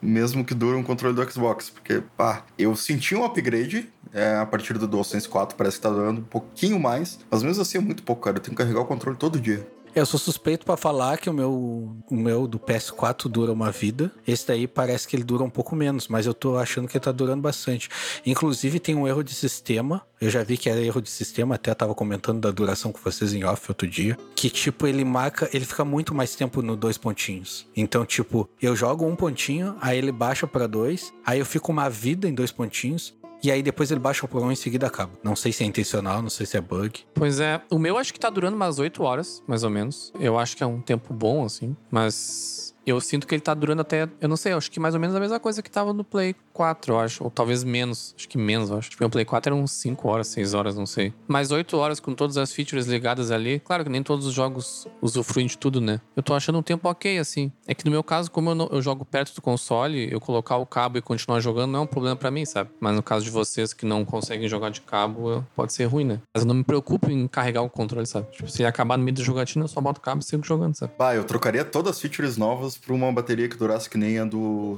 mesmo que dure um controle do Xbox. Porque, pá, eu senti um upgrade é, a partir do DualSense 4, parece que tá durando um pouquinho mais. Mas mesmo assim é muito pouco, cara. Eu tenho que carregar o controle todo dia. Eu sou suspeito para falar que o meu, o meu do PS4 dura uma vida. Esse daí parece que ele dura um pouco menos, mas eu tô achando que ele tá durando bastante. Inclusive tem um erro de sistema. Eu já vi que era erro de sistema, até tava comentando da duração com vocês em off outro dia. Que tipo, ele marca, ele fica muito mais tempo no dois pontinhos. Então, tipo, eu jogo um pontinho, aí ele baixa para dois, aí eu fico uma vida em dois pontinhos, e aí depois ele baixa o Pro e em seguida acaba. Não sei se é intencional, não sei se é bug. Pois é, o meu acho que tá durando umas 8 horas, mais ou menos. Eu acho que é um tempo bom, assim, mas eu sinto que ele tá durando até. Eu não sei, acho que mais ou menos a mesma coisa que tava no Play 4, eu acho. Ou talvez menos. Acho que menos, eu acho. Tipo, o Play 4 era uns 5 horas, 6 horas, não sei. Mais 8 horas com todas as features ligadas ali. Claro que nem todos os jogos usufruem de tudo, né? Eu tô achando um tempo ok, assim. É que no meu caso, como eu, não, eu jogo perto do console, eu colocar o cabo e continuar jogando não é um problema para mim, sabe? Mas no caso de vocês que não conseguem jogar de cabo, pode ser ruim, né? Mas eu não me preocupo em carregar o controle, sabe? Tipo, se acabar no meio da jogatina, eu só boto o cabo e sigo jogando, sabe? Bah, eu trocaria todas as features novas por uma bateria que que durasse que nem a do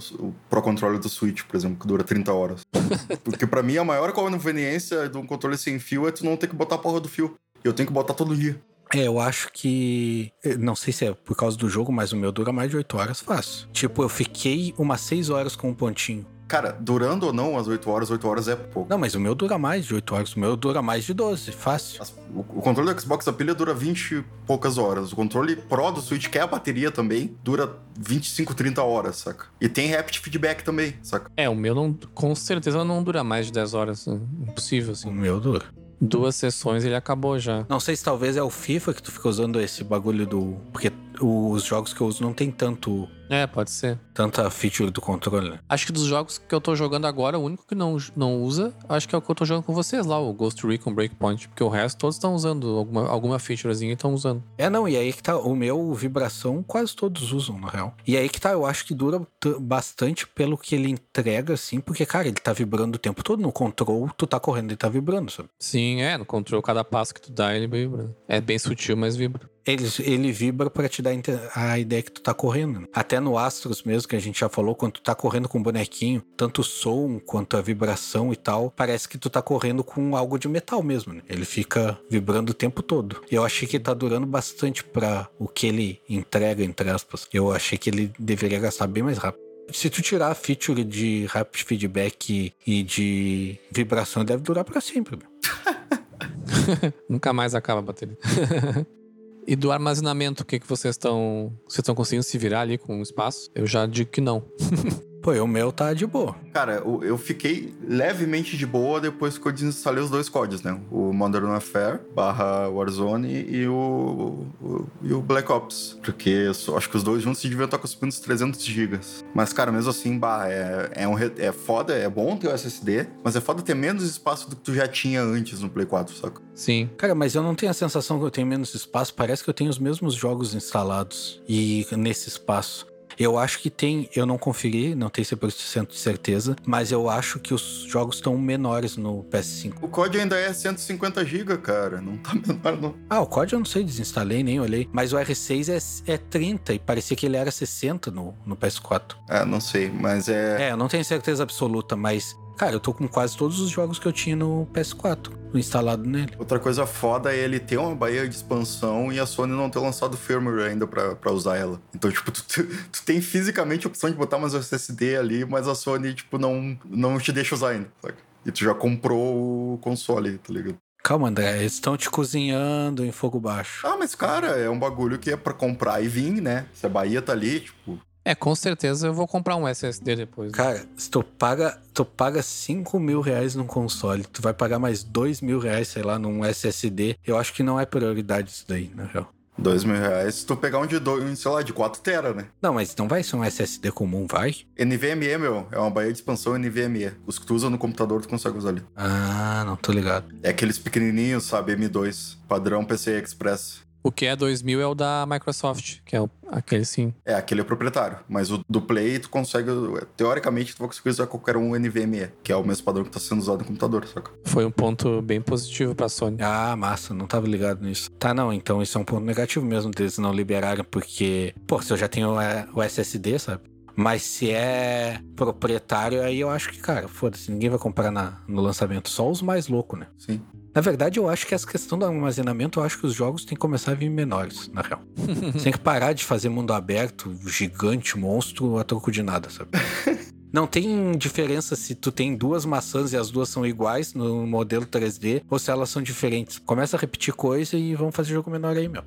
Pro Controller do Switch, por exemplo, que dura 30 horas. *laughs* Porque para mim a maior conveniência de um controle sem fio é tu não ter que botar a porra do fio. Eu tenho que botar todo dia. É, eu acho que. Não sei se é por causa do jogo, mas o meu dura mais de 8 horas fácil. Tipo, eu fiquei umas 6 horas com um pontinho. Cara, durando ou não as 8 horas, 8 horas é pouco. Não, mas o meu dura mais de 8 horas. O meu dura mais de 12, fácil. O, o controle do Xbox, a pilha dura 20 e poucas horas. O controle Pro do Switch, que é a bateria também, dura 25, 30 horas, saca? E tem Rapid Feedback também, saca? É, o meu não, com certeza não dura mais de 10 horas. Né? Impossível, assim. O meu dura. Duas sessões ele acabou já. Não sei se talvez é o FIFA que tu fica usando esse bagulho do. Porque os jogos que eu uso não tem tanto é, pode ser. Tanta feature do controle. Né? Acho que dos jogos que eu tô jogando agora, o único que não, não usa, acho que é o que eu tô jogando com vocês lá, o Ghost Recon Breakpoint. Porque o resto todos estão usando alguma, alguma featurezinha e estão usando. É, não, e aí que tá. O meu vibração quase todos usam, na real. E aí que tá, eu acho que dura bastante pelo que ele entrega, assim, porque, cara, ele tá vibrando o tempo todo. No control, tu tá correndo e tá vibrando, sabe? Sim, é, no control, cada passo que tu dá, ele vibra. É bem sutil, mas vibra. Ele, ele vibra para te dar a ideia que tu tá correndo. Né? Até no Astros mesmo, que a gente já falou, quando tu tá correndo com o bonequinho, tanto o som quanto a vibração e tal, parece que tu tá correndo com algo de metal mesmo. Né? Ele fica vibrando o tempo todo. Eu achei que tá durando bastante para o que ele entrega, entre aspas. Eu achei que ele deveria gastar bem mais rápido. Se tu tirar a feature de rapid feedback e de vibração, deve durar para sempre. *laughs* Nunca mais acaba a bateria. *laughs* E do armazenamento, o que, que vocês estão. Vocês estão conseguindo se virar ali com o espaço? Eu já digo que não. *laughs* Pô, o meu tá de boa. Cara, eu fiquei levemente de boa depois que eu desinstalei os dois códigos, né? O Modern Warfare barra Warzone e o, o, e o Black Ops. Porque acho que os dois juntos deviam estar consumindo uns 300 gigas. Mas, cara, mesmo assim, bah, é, é, um, é foda, é bom ter o SSD, mas é foda ter menos espaço do que tu já tinha antes no Play 4, saca? Sim. Cara, mas eu não tenho a sensação que eu tenho menos espaço. Parece que eu tenho os mesmos jogos instalados e nesse espaço. Eu acho que tem, eu não conferi, não tenho 100% de certeza, mas eu acho que os jogos estão menores no PS5. O COD ainda é 150 GB, cara, não tá *laughs* menor não. Ah, o COD eu não sei, desinstalei, nem olhei, mas o R6 é, é 30 e parecia que ele era 60 no, no PS4. É, não sei, mas é... É, eu não tenho certeza absoluta, mas Cara, eu tô com quase todos os jogos que eu tinha no PS4 instalado nele. Outra coisa foda é ele ter uma baía de expansão e a Sony não ter lançado firmware ainda pra, usar ela. Então, tipo, tu, tu, tu, tem fisicamente a opção de botar mais SSD ali, mas a Sony, tipo, não, não te deixa usar ainda, saca? E tu já comprou o console, tá ligado? Calma, André, eles estão te cozinhando em fogo baixo. Ah, mas cara, é um bagulho que é pra comprar e vir, né? Se a Bahia tá ali, tipo, é, com certeza eu vou comprar um SSD depois. Né? Cara, se tu paga, tu paga 5 mil reais num console, tu vai pagar mais 2 mil reais, sei lá, num SSD, eu acho que não é prioridade isso daí, na real. 2 mil reais se tu pegar um de, dois, sei lá, de 4 tera, né? Não, mas não vai ser um SSD comum, vai? NVMe, meu. É uma baía de expansão NVMe. Os que tu usa no computador, tu consegue usar ali. Ah, não tô ligado. É aqueles pequenininhos, sabe? M2. Padrão PCI Express. O que é 2000 é o da Microsoft, que é o, aquele sim. É, aquele é proprietário. Mas o do Play, tu consegue. Teoricamente, tu vai conseguir usar qualquer um NVMe, que é o mesmo padrão que tá sendo usado no computador, saca? Foi um ponto bem positivo pra Sony. Ah, massa, não tava ligado nisso. Tá, não, então isso é um ponto negativo mesmo deles não liberarem, porque, pô, se eu já tenho é, o SSD, sabe? Mas se é proprietário, aí eu acho que, cara, foda-se, ninguém vai comprar na, no lançamento. Só os mais loucos, né? Sim. Na verdade, eu acho que essa questão do armazenamento, eu acho que os jogos têm que começar a vir menores, na real. Você *laughs* tem que parar de fazer mundo aberto, gigante, monstro, a troco de nada, sabe? *laughs* Não tem diferença se tu tem duas maçãs e as duas são iguais no modelo 3D ou se elas são diferentes. Começa a repetir coisa e vamos fazer jogo menor aí, meu.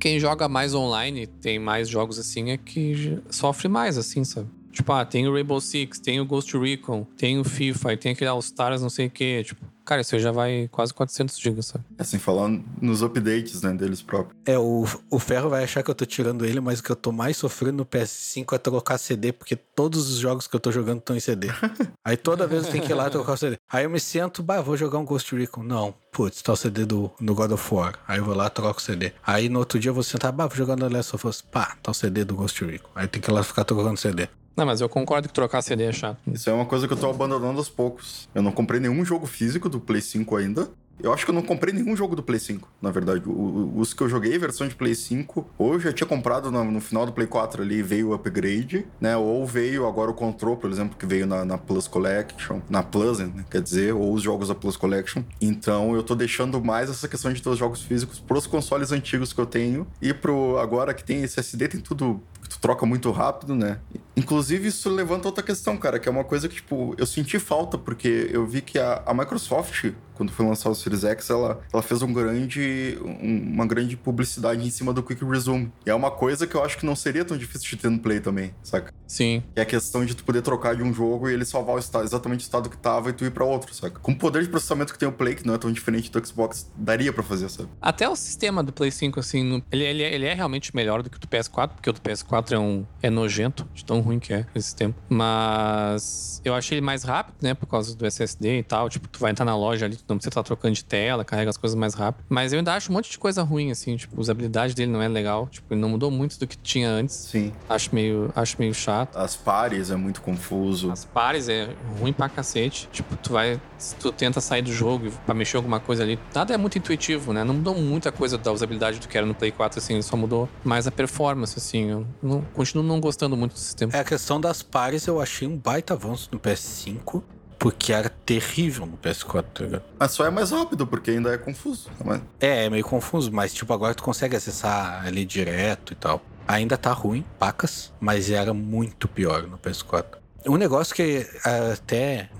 Quem joga mais online, tem mais jogos assim, é que sofre mais, assim, sabe? Tipo, ah, tem o Rainbow Six, tem o Ghost Recon, tem o FIFA, e tem aquele All Stars, não sei o que. Tipo, cara, isso aí já vai quase 400 GB, sabe? Assim, falando nos updates, né, deles próprios. É, o, o Ferro vai achar que eu tô tirando ele, mas o que eu tô mais sofrendo no PS5 é trocar CD, porque todos os jogos que eu tô jogando estão em CD. *laughs* Aí toda vez eu tenho que ir lá trocar o CD. Aí eu me sento, bah, vou jogar um Ghost Recon. Não, putz, tá o CD do, do God of War. Aí eu vou lá, troco o CD. Aí no outro dia eu vou sentar, bah, vou jogar no Last of Us. Pá, tá o CD do Ghost Recon. Aí tem que ir lá ficar trocando CD. Não, mas eu concordo que trocar CD é chato. Isso é uma coisa que eu tô abandonando aos poucos. Eu não comprei nenhum jogo físico do Play 5 ainda. Eu acho que eu não comprei nenhum jogo do Play 5, na verdade. O- os que eu joguei, versão de Play 5, ou eu já tinha comprado no, no final do Play 4 ali, veio o upgrade, né? Ou veio agora o Control, por exemplo, que veio na, na Plus Collection, na Plus, né? quer dizer, ou os jogos da Plus Collection. Então eu tô deixando mais essa questão de ter os jogos físicos pros consoles antigos que eu tenho. E pro agora que tem SSD, tem tudo tu troca muito rápido, né? Inclusive, isso levanta outra questão, cara, que é uma coisa que, tipo, eu senti falta, porque eu vi que a, a Microsoft, quando foi lançar o Series X, ela, ela fez um grande, um- uma grande publicidade em cima do Quick Resume. E é uma coisa que eu acho que não seria tão difícil de ter no Play também, saca? Sim. É a questão de tu poder trocar de um jogo e ele salvar o estado, exatamente o estado que tava e tu ir pra outro, saca? Com o poder de processamento que tem o Play, que não é tão diferente do Xbox, daria pra fazer, sabe? Até o sistema do Play 5, assim, ele, ele, ele é realmente melhor do que o do PS4, porque o do PS4 é, um, é nojento, de tão ruim que é esse sistema. Mas eu achei ele mais rápido, né, por causa do SSD e tal. Tipo, tu vai entrar na loja ali, tu não precisa estar trocando de tela, carrega as coisas mais rápido. Mas eu ainda acho um monte de coisa ruim, assim, tipo, a usabilidade dele não é legal. Tipo, ele não mudou muito do que tinha antes. Sim. Acho meio, acho meio chato. As pares é muito confuso. As pares é ruim pra cacete. Tipo, tu vai. Se tu tenta sair do jogo pra mexer alguma coisa ali, nada é muito intuitivo, né? Não mudou muita coisa da usabilidade do que era no Play 4, assim, só mudou mais a performance, assim. Eu não, continuo não gostando muito do sistema. É a questão das pares, eu achei um baita avanço no PS5, porque era terrível no PS4, tá ligado? Mas só é mais rápido, porque ainda é confuso. Mas- É, é meio confuso, mas tipo, agora tu consegue acessar ali direto e tal. Ainda tá ruim, pacas, mas era muito pior no PS4. Um negócio que é, até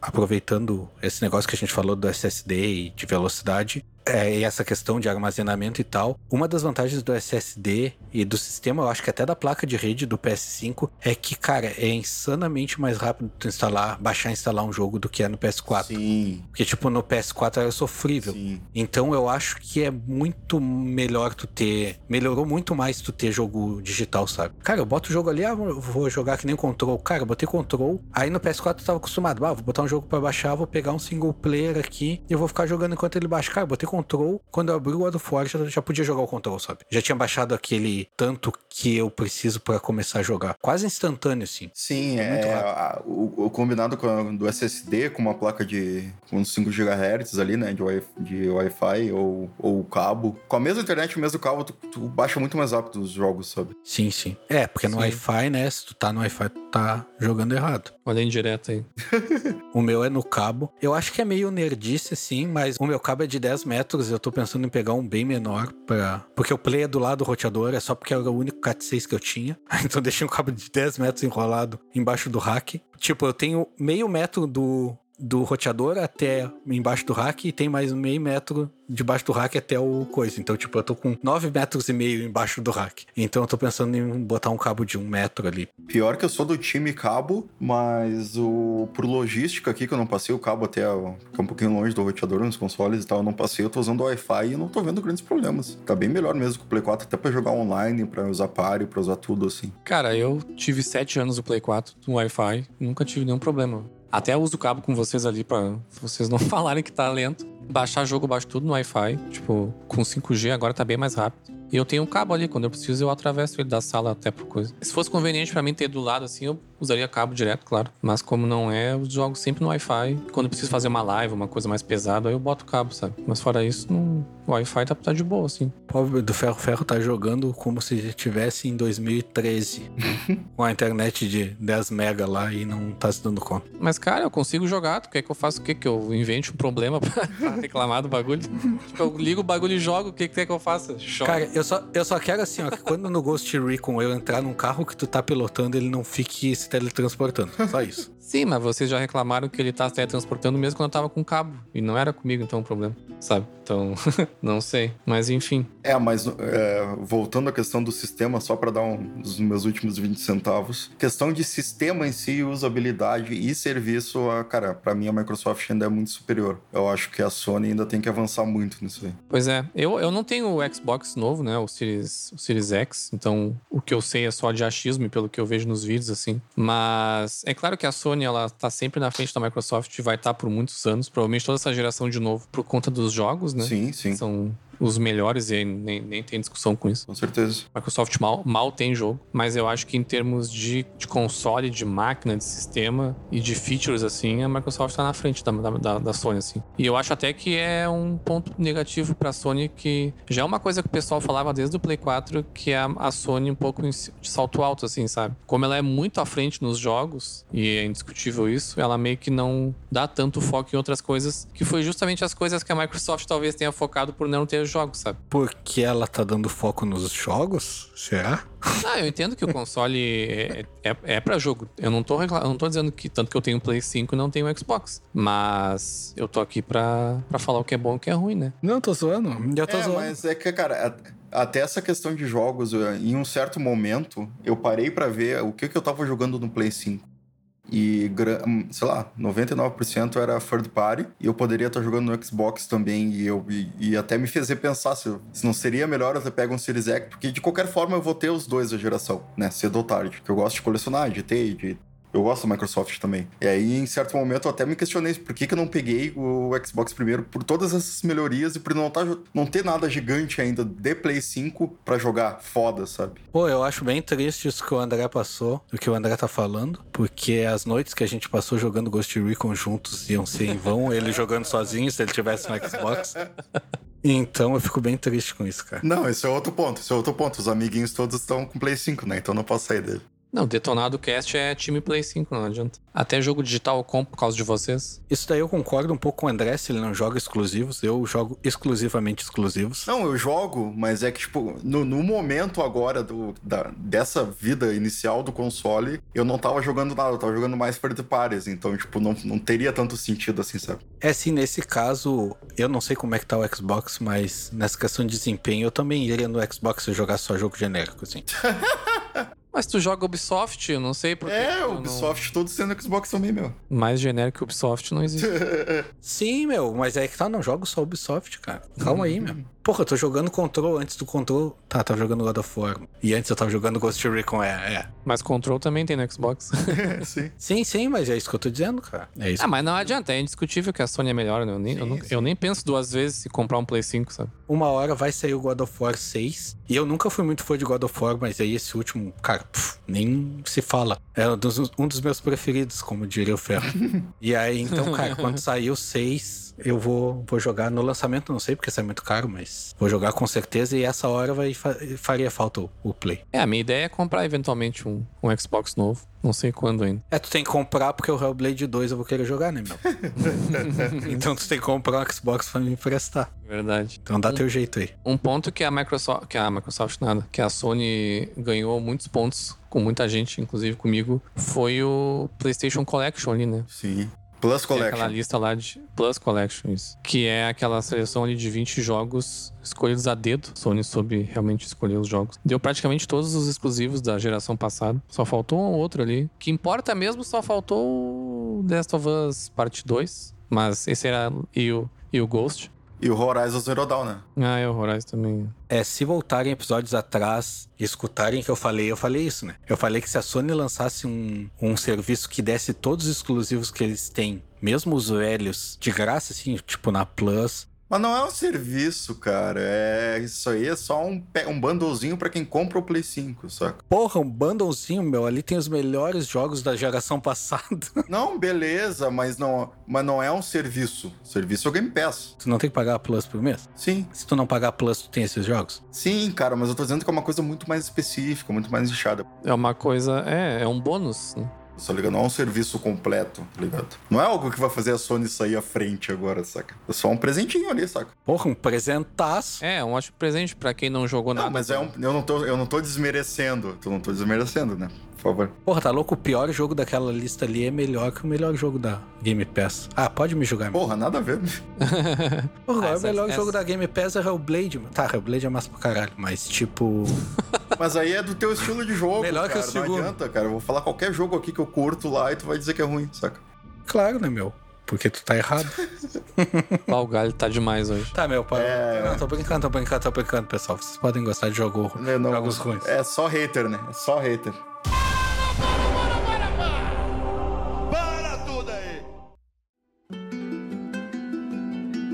aproveitando esse negócio que a gente falou do SSD e de velocidade, é, e essa questão de armazenamento e tal, uma das vantagens do SSD e do sistema, eu acho que até da placa de rede do PS5, é que, cara, é insanamente mais rápido tu instalar, baixar e instalar um jogo do que é no PS4. Sim, Porque, tipo, no PS4 era sofrível. sim. Então eu acho que é muito melhor tu ter. Melhorou muito mais tu ter jogo digital, sabe? Cara, eu boto o jogo ali, ah, vou jogar que nem control. Cara, eu botei control. Aí no PS4 eu tava acostumado, ah, vou botar um jogo pra baixar, vou pegar um single player aqui e eu vou ficar jogando enquanto ele baixa. Cara, eu botei control. Quando eu abri o of War, já, podia jogar o control, sabe? Já tinha baixado aquele tanto que eu preciso pra começar a jogar. Quase instantâneo, assim. Sim, É é, a- o, o combinado com a- do SSD com uma placa de com 5 GHz ali, né, de, wi- de Wi-Fi ou, ou cabo. Com a mesma internet, o mesmo cabo, tu, tu baixa muito mais rápido os jogos, sabe? Sim, sim. É, porque no. Wi-Fi, né? Se tu tá no Wi-Fi, tu tá jogando errado. Olha indireto aí. *laughs* O meu é no cabo. Eu acho que é meio nerdice, sim, mas o meu cabo é de 10 metros. Eu tô pensando em pegar um bem menor pra. Porque o play é do lado do roteador, é só porque era o único Cat6 que eu tinha. *laughs* Então deixei um cabo de 10 metros enrolado embaixo do rack. Tipo, eu tenho meio metro do. Do roteador até embaixo do rack e tem mais meio metro debaixo do rack até o coisa. Então, tipo, eu tô com 9 metros e meio embaixo do rack. Então eu tô pensando em botar um cabo de um metro ali. Pior que eu sou do time cabo, mas o por logística aqui, que eu não passei o cabo até que é um pouquinho longe do roteador nos consoles e tal, eu não passei, eu tô usando o Wi-Fi e não tô vendo grandes problemas. Tá bem melhor mesmo que o Play 4, até pra jogar online, pra usar páreo, pra usar tudo assim. Cara, eu tive 7 anos do Play 4 no Wi-Fi, nunca tive nenhum problema. Até uso o cabo com vocês ali pra vocês não *laughs* falarem que tá lento. Baixar jogo, baixo tudo no Wi-Fi. Tipo, com 5G agora tá bem mais rápido. E eu tenho um cabo ali, quando eu preciso eu atravesso ele da sala até por coisa. Se fosse conveniente pra mim ter do lado assim, eu usaria cabo direto, claro. Mas como não é, eu jogo sempre no Wi-Fi. Quando eu preciso fazer uma live, uma coisa mais pesada, aí eu boto o cabo, sabe? Mas fora isso, não... o Wi-Fi tá, tá de boa, assim. O pobre do Ferro Ferro tá jogando como se estivesse em 2013. *laughs* com a internet de 10 mega lá e não tá se dando conta. Mas, cara, eu consigo jogar. Tu quer que eu faça o quê? Que eu invente um problema *laughs* pra, pra reclamar do bagulho? tipo, eu ligo o bagulho e jogo. O que que quer que eu faça? Cara, eu só, eu só quero assim, ó, que quando no Ghost Recon eu entrar num carro que tu tá pilotando, ele não fique se teletransportando. Só isso. *laughs* Sim, mas vocês já reclamaram que ele tá se teletransportando mesmo quando eu tava com cabo. E não era comigo, então, o problema. Sabe? Então, não sei. Mas enfim. É, mas é, voltando à questão do sistema, só para dar um, os meus últimos 20 centavos. Questão de sistema em si, usabilidade e serviço, cara, para mim a Microsoft ainda é muito superior. Eu acho que a Sony ainda tem que avançar muito nisso aí. Pois é, eu, eu não tenho o Xbox novo, né? O Series, o Series X. Então, o que eu sei é só de achismo, pelo que eu vejo nos vídeos, assim. Mas é claro que a Sony, ela tá sempre na frente da Microsoft e vai estar por muitos anos. Provavelmente toda essa geração de novo, por conta dos jogos, né? Sim, sim. São um, os melhores e nem, nem tem discussão com isso. Com certeza. Microsoft mal, mal tem jogo, mas eu acho que em termos de, de console, de máquina, de sistema e de features, assim, a Microsoft tá na frente da, da, da Sony, assim. E eu acho até que é um ponto negativo pra Sony, que já é uma coisa que o pessoal falava desde o Play 4, que é a, a Sony um pouco de salto alto, assim, sabe? Como ela é muito à frente nos jogos, e é indiscutível isso, ela meio que não dá tanto foco em outras coisas, que foi justamente as coisas que a Microsoft talvez tenha focado por não ter jogos, sabe? Porque ela tá dando foco nos jogos? Será? Ah, eu entendo que o console é, é, é pra jogo. Eu não, tô eu não tô dizendo que tanto que eu tenho um Play 5 e não tenho um Xbox. Mas eu tô aqui pra, pra falar o que é bom e o que é ruim, né? Não, tô zoando. Já tô É, zoando. mas é que, cara, a- até essa questão de jogos, eu- em um certo momento, eu parei pra ver o que, que eu tava jogando no Play 5. E, hum, sei lá, 99% era third party. E eu poderia estar jogando no Xbox também. E, eu, e, e até me fez pensar se, se não seria melhor eu ter pego um Series X. Porque de qualquer forma eu vou ter os dois da geração, né? Cedo ou tarde. Que eu gosto de colecionar, de ter, de eu gosto da Microsoft também. E aí, em certo momento, eu até me questionei por que, que eu não peguei o Xbox primeiro, por todas essas melhorias e por não, tá, não ter nada gigante ainda de Play 5 pra jogar foda, sabe? Pô, eu acho bem triste isso que o André passou, o que o André tá falando, porque as noites que a gente passou jogando Ghost Recon juntos iam ser em vão, ele jogando sozinho se ele tivesse no Xbox. Então eu fico bem triste com isso, cara. Não, esse é outro ponto, esse é outro ponto. Os amiguinhos todos estão com Play 5, né? Então não posso sair dele. Não, Detonado Cast é time Play 5, não adianta. Até jogo digital eu compro por causa de vocês. Isso daí eu concordo um pouco com o André, se ele não joga exclusivos, eu jogo exclusivamente exclusivos. Não, eu jogo, mas é que, tipo, no, no momento agora do, da, dessa vida inicial do console, eu não tava jogando nada, eu tava jogando mais third parties. Então, tipo, não, não teria tanto sentido assim, sabe? É assim, nesse caso, eu não sei como é que tá o Xbox, mas nessa questão de desempenho, eu também iria no Xbox jogar só jogo genérico, assim. *laughs* Mas tu joga Ubisoft, eu não sei porque. É, eu o não- Ubisoft todos sendo Xbox também, meu. Mais genérico que Ubisoft não existe. *laughs* Sim, meu, mas é que tá, não jogo só Ubisoft, cara. Calma aí, meu. Porra, eu tô jogando Control antes do Control. Tá, tava jogando God of War. E antes eu tava jogando Ghost Recon, é, é. Mas Control também tem no Xbox. *laughs* *laughs* Sim. Sim, sim, mas é isso que eu tô dizendo, cara. É isso. ah, mas não adianta, é indiscutível que a Sony é melhor, né? Eu nem, eu, Sim, não- sim. eu nem penso duas vezes em comprar um Play 5, sabe? Uma hora vai sair o God of War 6. E eu nunca fui muito fã de God of War, mas aí esse último, cara, nem se fala. É um dos, um dos meus preferidos, como diria o Ferro. *laughs* e aí, então, cara, quando o 6, eu vou, vou jogar no lançamento, não sei porque sai muito caro, mas vou jogar com certeza. E essa hora vai, fa- faria falta o, o Play. É, a minha ideia é comprar eventualmente um, um Xbox novo. Não sei quando ainda. É, tu tem que comprar porque o Hellblade 2 eu vou querer jogar, né, meu? *laughs* então tu tem que comprar um Xbox pra me emprestar. Verdade. Então dá teu jeito aí. Um ponto que a Microsoft, que a Microsoft nada, que a Sony ganhou muitos pontos com muita gente, inclusive comigo, foi o PlayStation Collection ali, né? Sim. Plus Que é aquela Collection. lista lá de Plus Collection, isso. Que é aquela seleção ali de 20 jogos escolhidos a dedo. Sony soube realmente escolher os jogos. Deu praticamente todos os exclusivos da geração passada. Só faltou um ou outro ali. Que importa mesmo, só faltou o The Last of Us Parte 2. Mas esse era. E o, e o Ghost. E o Horizon Zero Dawn, né? Ah, é o Horizon também. É, se voltarem episódios atrás e escutarem que eu falei, eu falei isso, né? Eu falei que se a Sony lançasse um, um serviço que desse todos os exclusivos que eles têm, mesmo os velhos, de graça, assim, tipo na Plus, Mas não é um serviço, cara. É isso aí é só um, um bundlezinho pra quem compra o Play 5, saca? Porra, um bundlezinho, meu, ali tem os melhores jogos da geração *laughs* passada. Não, beleza, mas não, mas não é um serviço. Serviço é o Game Pass. tu não tem que pagar a Plus por mês? Sim, Se tu não pagar a Plus, tu tem esses jogos? sim, cara, mas eu tô dizendo que é uma coisa muito mais específica, muito mais nichada. É uma coisa. É, é um bônus. Né? Tá ligado? Não é um serviço completo, tá ligado? Não é algo que vai fazer a Sony sair à frente agora, saca? É só um presentinho ali, saca? Porra, um presentaço. É, um ótimo presente pra quem não jogou nada. Não, mas é um, eu, não tô, eu não tô desmerecendo. Eu não tô desmerecendo, né? Favor. Porra, tá louco? O pior jogo daquela lista ali é melhor que o melhor jogo da Game Pass. Ah, pode me julgar. meu. Porra, nada a ver. *laughs* Porra, Ah, o essa- melhor essa- jogo da Game Pass é Hellblade. mano. Tá, Hellblade é massa pra caralho, mas tipo... Mas aí é do teu estilo de jogo, Melhor que cara. o não segundo. adianta, cara. Eu vou falar qualquer jogo aqui que eu curto lá e tu vai dizer que é ruim, saca? Claro, né, meu? Porque tu tá errado. *laughs* Ah, o galho tá demais hoje. Tá, meu, pai. É. Não, tô brincando, tô brincando, tô brincando, pessoal. Vocês podem gostar de jogo, não- jogos ruins. É só hater, né? É só hater. Oh,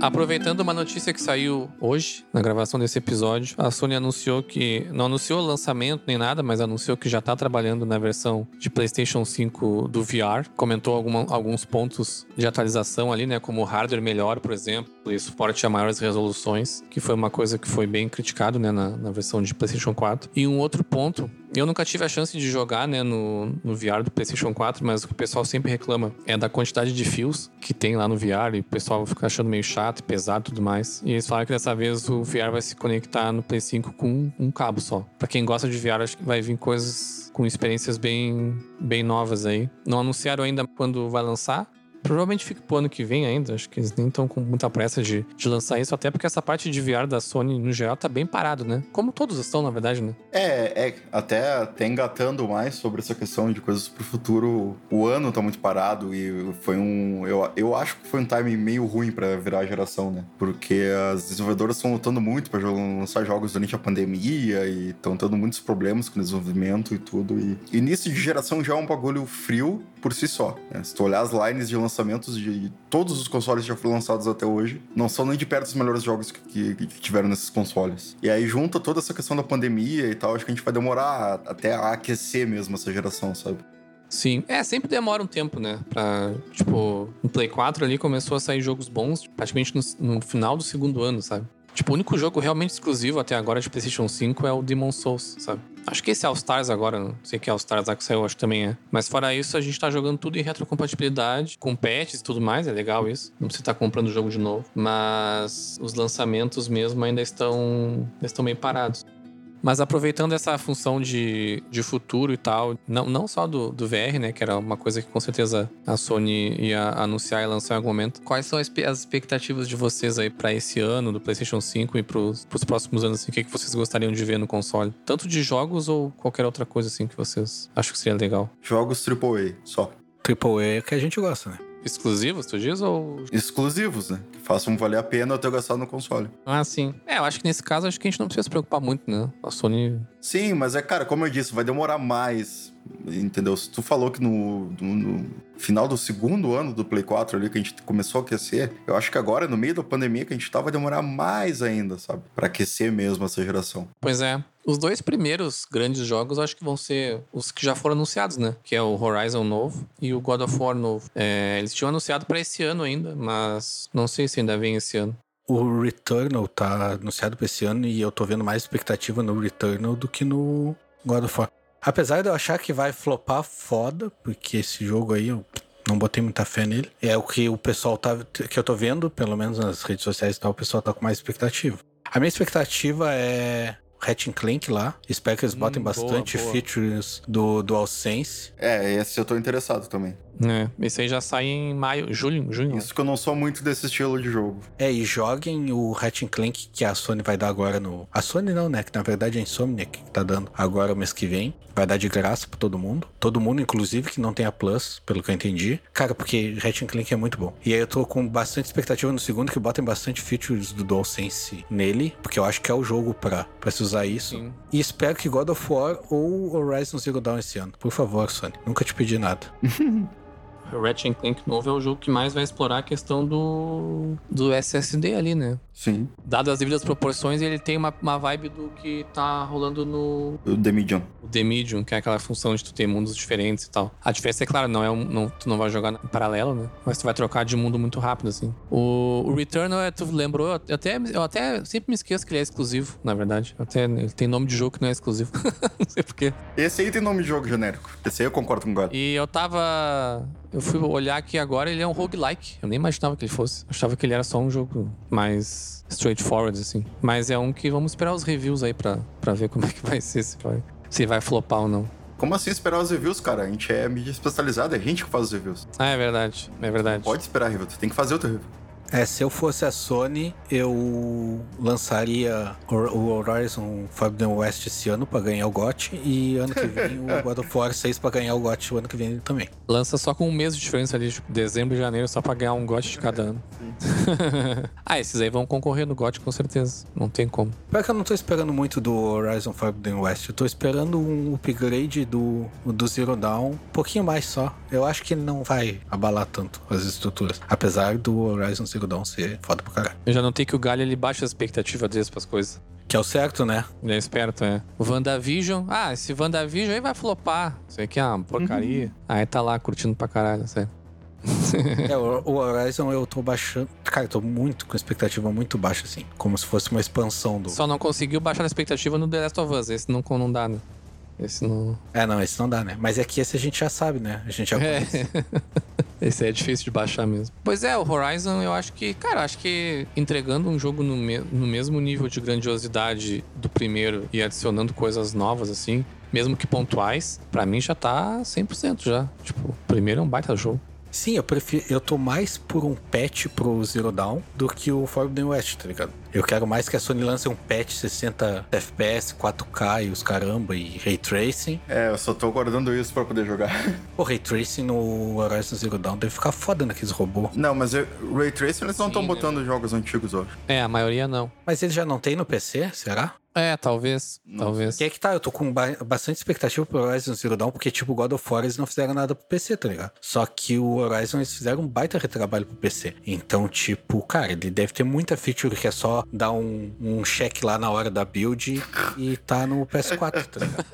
Aproveitando uma notícia que saiu hoje, na gravação desse episódio, a Sony anunciou que. Não anunciou o lançamento nem nada, mas anunciou que já tá trabalhando na versão de PlayStation 5 do VR. Comentou alguma- alguns pontos de atualização ali, né? Como hardware melhor, por exemplo, e suporte a maiores resoluções, que foi uma coisa que foi bem criticado, né? Na, na versão de PlayStation 4. E um outro ponto. Eu nunca tive a chance de jogar, né, no, no VR do PlayStation 4, mas o que o pessoal sempre reclama é da quantidade de fios que tem lá no VR e o pessoal fica achando meio chato, pesado e tudo mais. E eles falaram que dessa vez o VR vai se conectar no Play 5 com um cabo só. Pra quem gosta de VR, acho que vai vir coisas com experiências bem, bem novas aí. Não anunciaram ainda quando vai lançar. Provavelmente fica pro ano que vem ainda. Acho que eles nem estão com muita pressa de, de lançar isso, até porque essa parte de VR da Sony, no geral, tá bem parado, né? Como todos estão, na verdade, né? É, é, até, até engatando mais sobre essa questão de coisas pro futuro, o ano tá muito parado e foi um. Eu, eu acho que foi um timing meio ruim pra virar a geração, né? Porque as desenvolvedoras estão lutando muito jo- lançar jogos durante a pandemia e estão tendo muitos problemas com o desenvolvimento e tudo. E início de geração já é um bagulho frio por si só. né? Se tu olhar as lines de lançamentos de todos os consoles que já foram lançados até hoje, não são nem de perto os melhores jogos que, que- que tiveram nesses consoles. E aí junta toda essa questão da pandemia e tal, acho que a gente vai demorar até a aquecer mesmo essa geração, sabe? Sim. É, sempre demora um tempo, né? Pra, tipo, no Play 4 ali começou a sair jogos bons praticamente no, no final do segundo ano, sabe? Tipo, o único jogo realmente exclusivo até agora de PlayStation 5 é o Demon Souls, sabe? Acho que esse All Stars agora, não sei que All Stars lá que saiu, acho que também é. Mas fora isso, a gente tá jogando tudo em retrocompatibilidade, com patches e tudo mais, é legal isso. Não precisa estar comprando o jogo de novo. Mas os lançamentos mesmo ainda estão, estão bem parados. Mas aproveitando essa função de, de futuro e tal, não, não só do, do VR, né? Que era uma coisa que com certeza a Sony ia anunciar e lançar em algum momento. Quais são as, as expectativas de vocês aí pra esse ano do PlayStation 5 e pros, pros próximos anos? Assim, o que, que vocês gostariam de ver no console? Tanto de jogos ou qualquer outra coisa assim que vocês acham que seria legal? Jogos AAA, só. Triple A é que a gente gosta, né? Exclusivos, tu diz? Ou. Exclusivos, né? Que façam valer a pena eu ter gastado no console. Ah, sim. É, eu acho que nesse caso, acho que a gente não precisa se preocupar muito, né? A Sony. Sim, mas é, cara, como eu disse, vai demorar mais. Entendeu? Se tu falou que no, no- no final do segundo ano do Play 4 ali que a gente começou a aquecer, eu acho que agora, no meio da pandemia que a gente tá, vai demorar mais ainda, sabe? Pra aquecer mesmo essa geração. Pois é. Os dois primeiros grandes jogos acho que vão ser os que já foram anunciados, né? Que é o Horizon novo e o God of War novo. É, eles tinham anunciado pra esse ano ainda, mas não sei se ainda vem esse ano. O Returnal tá anunciado pra esse ano e eu tô vendo mais expectativa no Returnal do que no God of War. Apesar de eu achar que vai flopar foda, porque esse jogo aí eu não botei muita fé nele. É o que o pessoal tá. que eu tô vendo, pelo menos nas redes sociais e tal, o pessoal tá com mais expectativa. A minha expectativa é. Ratchet Clank lá. Espero que eles Hum, botem boa, bastante boa. features do DualSense. É, esse eu tô interessado também. É, esse aí já sai em maio, julho, junho. Isso que eu não sou muito desse estilo de jogo. É, e joguem o Ratchet Clank que a Sony vai dar agora no... A Sony não, né? Que na verdade é a Insomniac que tá dando agora o mês que vem. Vai dar de graça pra todo mundo. Todo mundo, inclusive, que não tem a Plus, pelo que eu entendi. Cara, porque Ratchet Clank é muito bom. E aí eu tô com bastante expectativa no segundo, que botem bastante features do DualSense nele, porque eu acho que é o jogo pra, pra se usar isso. Sim. E espero que God of War ou Horizon Zero Dawn esse ano. Por favor, Sony. Nunca te pedi nada. *laughs* O Ratchet Clank novo é o jogo que mais vai explorar a questão do, do SSD ali, né? Sim. Dadas as devidas proporções, ele tem uma, uma vibe do que tá rolando no O The Medium. o The Medium, que é aquela função de tu ter mundos diferentes e tal. A diferença é, claro, não é um, não, tu não vai jogar em paralelo, né? Mas tu vai trocar de mundo muito rápido, assim. O, o Returnal, é, tu lembrou, eu até, eu até sempre me esqueço que ele é exclusivo, na verdade. Até ele tem nome de jogo que não é exclusivo. *laughs* não sei porquê. Esse aí tem nome de jogo genérico. Esse aí eu concordo com o God. E eu tava. Eu fui olhar aqui agora, ele é um roguelike. Eu nem imaginava que ele fosse. Achava que ele era só um jogo mais straightforward, assim. Mas é um que vamos esperar os reviews aí pra, pra ver como é que vai ser, se vai, se vai flopar ou não. Como assim esperar os reviews, cara? A gente é mídia especializada, é a gente que faz os reviews. Ah, é verdade. É verdade. Pode esperar review, tu tem que fazer o teu review. É, se eu fosse a Sony, eu lançaria o Horizon Forbidden West esse ano pra ganhar o GOT e ano que vem o God of War 6 pra ganhar o GOT o ano que vem também. Lança só com um mês de diferença ali, tipo, dezembro e janeiro, só pra ganhar um GOT de cada ano. *laughs* ah, esses aí vão concorrer no GOT com certeza. Não tem como. Pior que eu não tô esperando muito do Horizon Forbidden West, eu tô esperando um upgrade do, do Zero Dawn, um pouquinho mais só. Eu acho que ele não vai abalar tanto as estruturas, apesar do Horizon Zero Dawn ser foda pra caralho. Eu já notei que o Galho ele baixa a expectativa deles pras coisas. Que é o certo, né? Ele é esperto, é. O WandaVision. Ah, esse WandaVision aí vai flopar. Isso aqui é uma porcaria. Aí tá lá curtindo pra caralho, sério. *laughs* É, o o Horizon eu tô baixando. Cara, eu tô muito com expectativa muito baixa, assim. Como se fosse uma expansão do. Só não conseguiu baixar a expectativa no The Last of Us. Esse não, não dá, né? Esse não. É, não, esse não dá, né? Mas é que esse a gente já sabe, né? A gente já É. conhece. *laughs* Esse é difícil de baixar mesmo. Pois é, o Horizon eu acho que, cara, acho que entregando um jogo no, me- no mesmo nível de grandiosidade do primeiro e adicionando coisas novas assim, mesmo que pontuais, pra mim já tá 100% já. Tipo, o primeiro é um baita jogo. Sim, eu prefiro. Eu tô mais por um patch pro Zero Dawn do que o Forbidden West, tá ligado? Eu quero mais que a Sony lance um patch 60 FPS, 4K e os caramba e Ray Tracing. É, eu só tô guardando isso pra poder jogar. *laughs* O Ray Tracing no Horizon Zero Dawn deve ficar foda naqueles robôs. Não, mas eu- Ray Tracing eles não estão né? botando jogos antigos, acho. É, a maioria não. Mas ele já não tem no PC, será? É, talvez. Talvez. Que é que tá, eu tô com ba- bastante expectativa pro Horizon Zero Dawn, porque, tipo, God of War eles não fizeram nada pro PC, tá ligado? Só que o Horizon eles fizeram um baita retrabalho pro PC. Então, tipo, cara, ele deve ter muita feature que é só dar um, um check lá na hora da build e tá no PS4, tá ligado?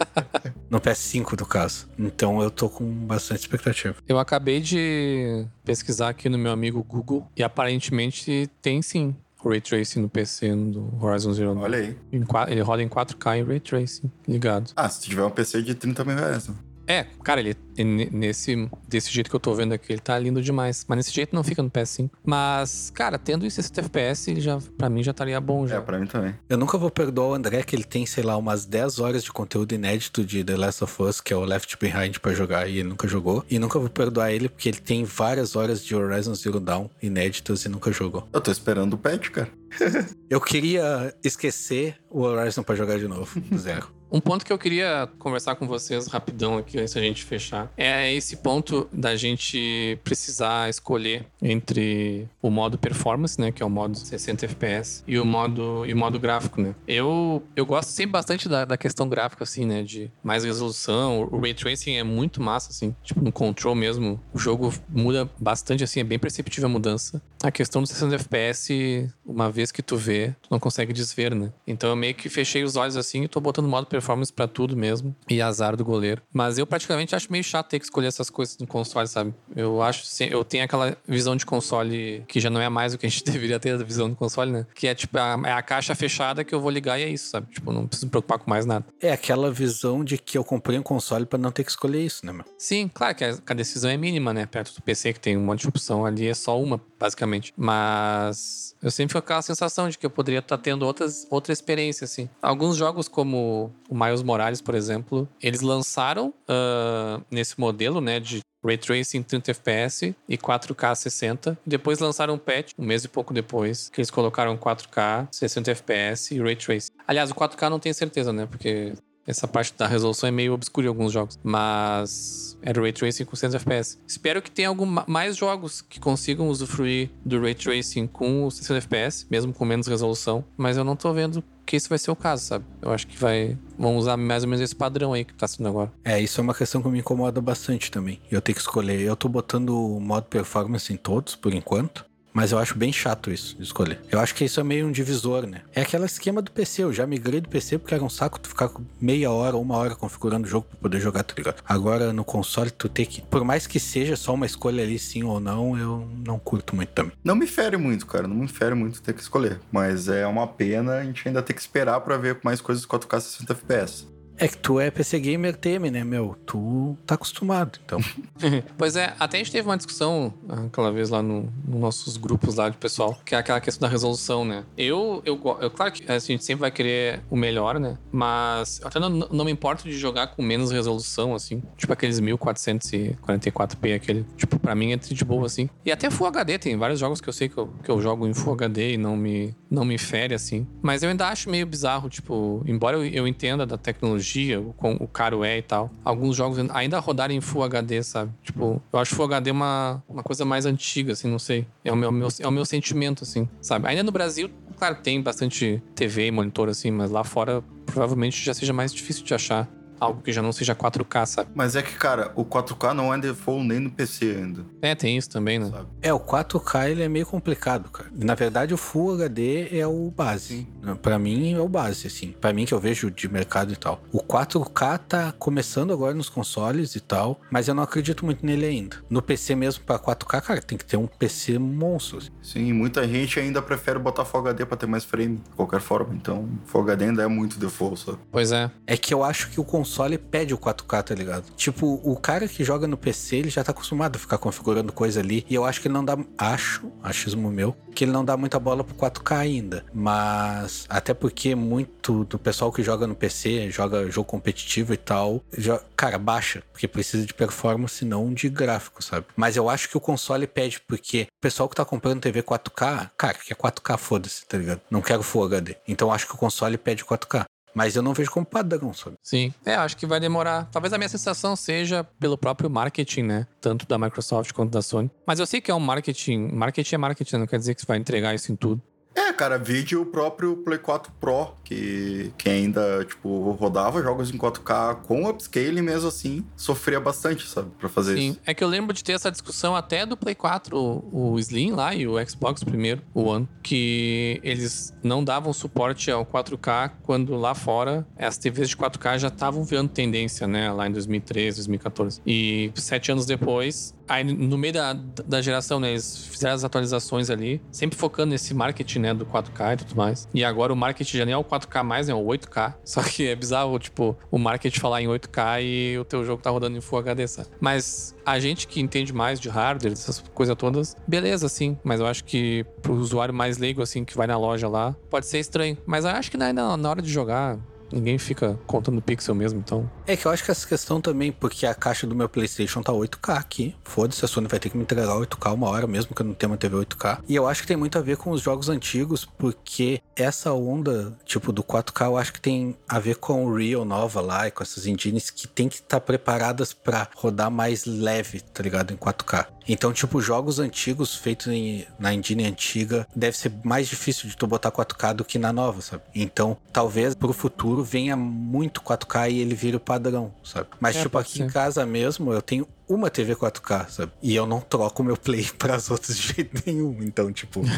*laughs* No PS5, no caso. Então eu tô com bastante expectativa. Eu acabei de pesquisar aqui no meu amigo Google e aparentemente tem sim Ray Tracing no PC do Horizon Zero Dawn. Olha aí. Em Ele roda em 4K em Ray Tracing, ligado. Ah, se tiver um PC de 30 mil reais, né? É, cara, ele nesse desse jeito que eu tô vendo aqui, ele tá lindo demais. Mas nesse jeito não fica no PS5. Mas, cara, tendo em 60 FPS, ele já para mim já estaria bom já. É, pra mim também. Eu nunca vou perdoar o André que ele tem, sei lá, umas 10 horas de conteúdo inédito de The Last of Us, que é o Left Behind pra jogar, e ele nunca jogou. E nunca vou perdoar ele porque ele tem várias horas de Horizon Zero Dawn inéditas e nunca jogou. Eu tô esperando o patch, cara. *laughs* Eu queria esquecer o Horizon pra jogar de novo, zero. Um ponto que eu queria conversar com vocês rapidão aqui antes da gente fechar é esse ponto da gente precisar escolher entre o modo performance, né, que é o modo 60 FPS, e o modo e o modo gráfico, né? Eu eu gosto sempre bastante da, da questão gráfica assim, né, de mais resolução. O ray tracing é muito massa assim, tipo no control mesmo. O jogo muda bastante assim, é bem perceptível a mudança. A questão do 60 FPS, uma vez que tu vê, tu não consegue desver, né? Então eu meio que fechei os olhos assim e tô botando modo performance pra tudo mesmo. E azar do goleiro. Mas eu praticamente acho meio chato ter que escolher essas coisas no console, sabe? Eu acho, se- eu tenho aquela visão de console que já não é mais o que a gente *laughs* deveria ter, a visão de console, né? Que é tipo, a, é a caixa fechada que eu vou ligar e é isso, sabe? Tipo, não preciso me preocupar com mais nada. É aquela visão de que eu comprei um console pra não ter que escolher isso, né, meu? Sim, claro que a, decisão é mínima, né? Perto do PC, que tem um monte de opção ali, é só uma, basicamente. Mas eu sempre fico com aquela sensação de que eu poderia estar tendo outras, outra experiência, assim. Alguns jogos, como o Miles Morales, por exemplo, eles lançaram ah, nesse modelo, né, de Ray Tracing 30 FPS e 4K 60. Depois lançaram um patch, um mês e pouco depois, que eles colocaram 4K 60 FPS e Ray Tracing. Aliás, o 4K não tenho certeza, né? Porque essa parte da resolução é meio obscura em alguns jogos. Mas era o Ray Tracing com 100 FPS. Espero que tenha algum, mais jogos que consigam usufruir do Ray Tracing com os 60 FPS, mesmo com menos resolução. Mas eu não tô vendo que esse vai ser o caso, sabe? Eu acho que vai. Vão usar mais ou menos esse padrão aí que tá sendo agora. É, isso é uma questão que me incomoda bastante também. Eu tenho que escolher. Eu tô botando o modo performance em todos, por enquanto. Mas eu acho bem chato isso de escolher. Eu acho que isso é meio um divisor, né? É aquele esquema do PC. Eu já migrei do PC porque era um saco tu ficar meia hora uma hora configurando o jogo pra poder jogar, tá ligado? Agora no console tu tem que. Por mais que seja só uma escolha ali, sim ou não, eu não curto muito também. Não me fere muito, cara. Não me fere muito ter que escolher. Mas é uma pena a gente ainda ter que esperar pra ver mais coisas 4K 60 FPS. É que tu é PC gamer teme, né, meu? Tu tá acostumado, então. *laughs* pois é, até a gente teve uma discussão aquela vez lá nos no nossos grupos lá de pessoal, que é aquela questão da resolução, né? Eu, eu, eu claro que assim, a gente sempre vai querer o melhor, né? Mas até não, não me importo de jogar com menos resolução, assim. Tipo aqueles 1444p, aquele. Tipo, pra mim é de boa, assim. E até Full HD, tem vários jogos que eu sei que eu, que eu jogo em Full HD e não me, não me fere, assim. Mas eu ainda acho meio bizarro, tipo, embora eu, eu entenda da tecnologia tecnologia, o, o caro é e tal. Alguns jogos ainda rodarem em Full HD, sabe? Tipo, eu acho Full HD uma, uma coisa mais antiga, assim, não sei. É o meu, meu, é o meu sentimento, assim, sabe? Ainda no Brasil, claro, tem bastante TV e monitor, assim, mas lá fora provavelmente já seja mais difícil de achar algo que já não seja 4K, sabe? Mas é que, cara, o 4K não é default nem no PC ainda. É, tem isso também, né? Sabe? É, o 4K ele é meio complicado, cara. Na verdade, o Full HD é o base. Para mim é o base, assim. Para mim que eu vejo de mercado e tal. O 4K tá começando agora nos consoles e tal, mas eu não acredito muito nele ainda. No PC mesmo para 4K, cara, tem que ter um PC monstro. Assim. Sim, muita gente ainda prefere botar Full HD para ter mais frame, de qualquer forma. Então, Full HD ainda é muito default, sabe? Pois é. É que eu acho que o console console pede o 4K, tá ligado? Tipo, o cara que joga no PC, ele já tá acostumado a ficar configurando coisa ali. E eu acho que ele não dá. Acho, achismo meu, que ele não dá muita bola pro 4K ainda. Mas. Até porque muito do pessoal que joga no PC, joga jogo competitivo e tal, já, cara, baixa. Porque precisa de performance, não de gráfico, sabe? Mas eu acho que o console pede, porque o pessoal que tá comprando TV 4K, cara, que é 4K, foda-se, tá ligado? Não quero Full HD. Então acho que o console pede 4K. Mas eu não vejo como padrão, sabe? Sim. É, acho que vai demorar. Talvez a minha sensação seja pelo próprio marketing, né? Tanto da Microsoft quanto da Sony. Mas eu sei que é um marketing. Marketing é marketing, não quer dizer que você vai entregar isso em tudo. É, cara, vídeo o próprio Play 4 Pro, que, que ainda, tipo, rodava jogos em 4K com upscaling mesmo assim, sofria bastante, sabe, pra fazer Sim. isso. É que eu lembro de ter essa discussão até do Play 4, o, o Slim lá e o Xbox primeiro, o One, que eles não davam suporte ao 4K quando lá fora as TVs de 4K já estavam virando tendência, né, lá em 2013, 2014. E sete anos depois, Aí, no meio da, da geração, né, eles fizeram as atualizações ali, sempre focando nesse marketing, né, do 4K e tudo mais. E agora o marketing já nem é o 4K mais, né, é o 8K. Só que é bizarro, tipo, o marketing falar em 8K e o teu jogo tá rodando em Full HD, sabe? Mas a gente que entende mais de hardware, essas coisas todas, beleza, assim. Mas eu acho que pro usuário mais leigo, assim, que vai na loja lá, pode ser estranho. Mas eu acho que na, na hora de jogar, Ninguém fica contando pixel mesmo, então. É que eu acho que essa questão também, porque a caixa do meu PlayStation tá 8K aqui. Foda-se, a Sony vai ter que me entregar 8K uma hora, mesmo que eu não tenha uma TV 8K. E eu acho que tem muito a ver com os jogos antigos, porque essa onda, tipo, do 4K, eu acho que tem a ver com o Real nova lá e com essas engines que tem que estar tá preparadas para rodar mais leve, tá ligado? Em 4K. Então, tipo, jogos antigos feitos em, na engine antiga deve ser mais difícil de tu botar 4K do que na nova, sabe? Então, talvez pro futuro venha muito 4K e ele vire o padrão, sabe? Mas, é, tipo, aqui ser. em casa mesmo, eu tenho uma TV 4K, sabe? E eu não troco meu Play *laughs* para as outras de jeito nenhum. Então, tipo. *laughs*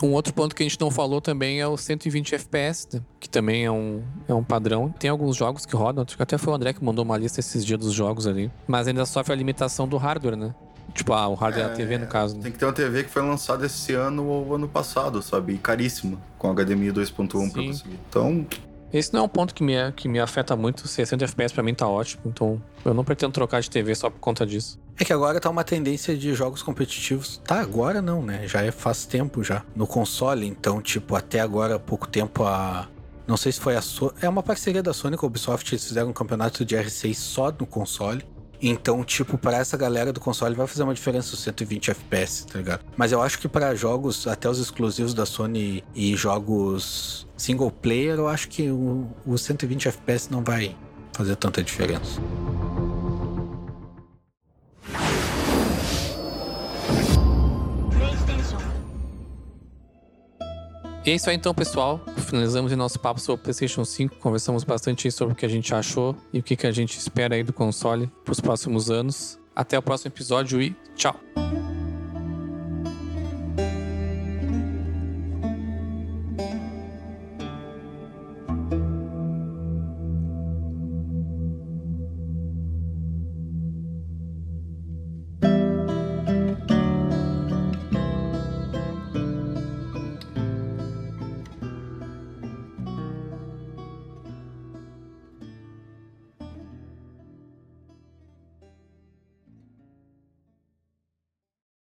Um outro ponto que a gente não falou também é o 120 FPS, né? que também é um, é um padrão. Tem alguns jogos que rodam, acho que até foi o André que mandou uma lista esses dias dos jogos ali, mas ainda sofre a limitação do hardware, né? Tipo, ah, o hardware é, da TV, no caso. Né? Tem que ter uma TV que foi lançada esse ano ou ano passado, sabe? E caríssima, com HDMI 2.1 pra conseguir. Então. Esse não é um ponto que me, que me afeta muito. 60 FPS pra mim tá ótimo. Então, eu não pretendo trocar de TV só por conta disso. É que agora tá uma tendência de jogos competitivos. Tá, agora não, né? Já é faz tempo já. No console, então, tipo, até agora, há pouco tempo, a. Não sei se foi a Sony. É uma parceria da Sony com a Ubisoft. Eles fizeram um campeonato de R6 só no console. Então, tipo, para essa galera do console vai fazer uma diferença os 120 FPS, tá ligado? Mas eu acho que para jogos, até os exclusivos da Sony e jogos single player, eu acho que o, o 120 FPS não vai fazer tanta diferença. E é isso aí então, pessoal. Finalizamos o nosso papo sobre o PlayStation 5. Conversamos bastante sobre o que a gente achou e o que, a gente espera aí do console para os próximos anos. Até o próximo episódio e tchau!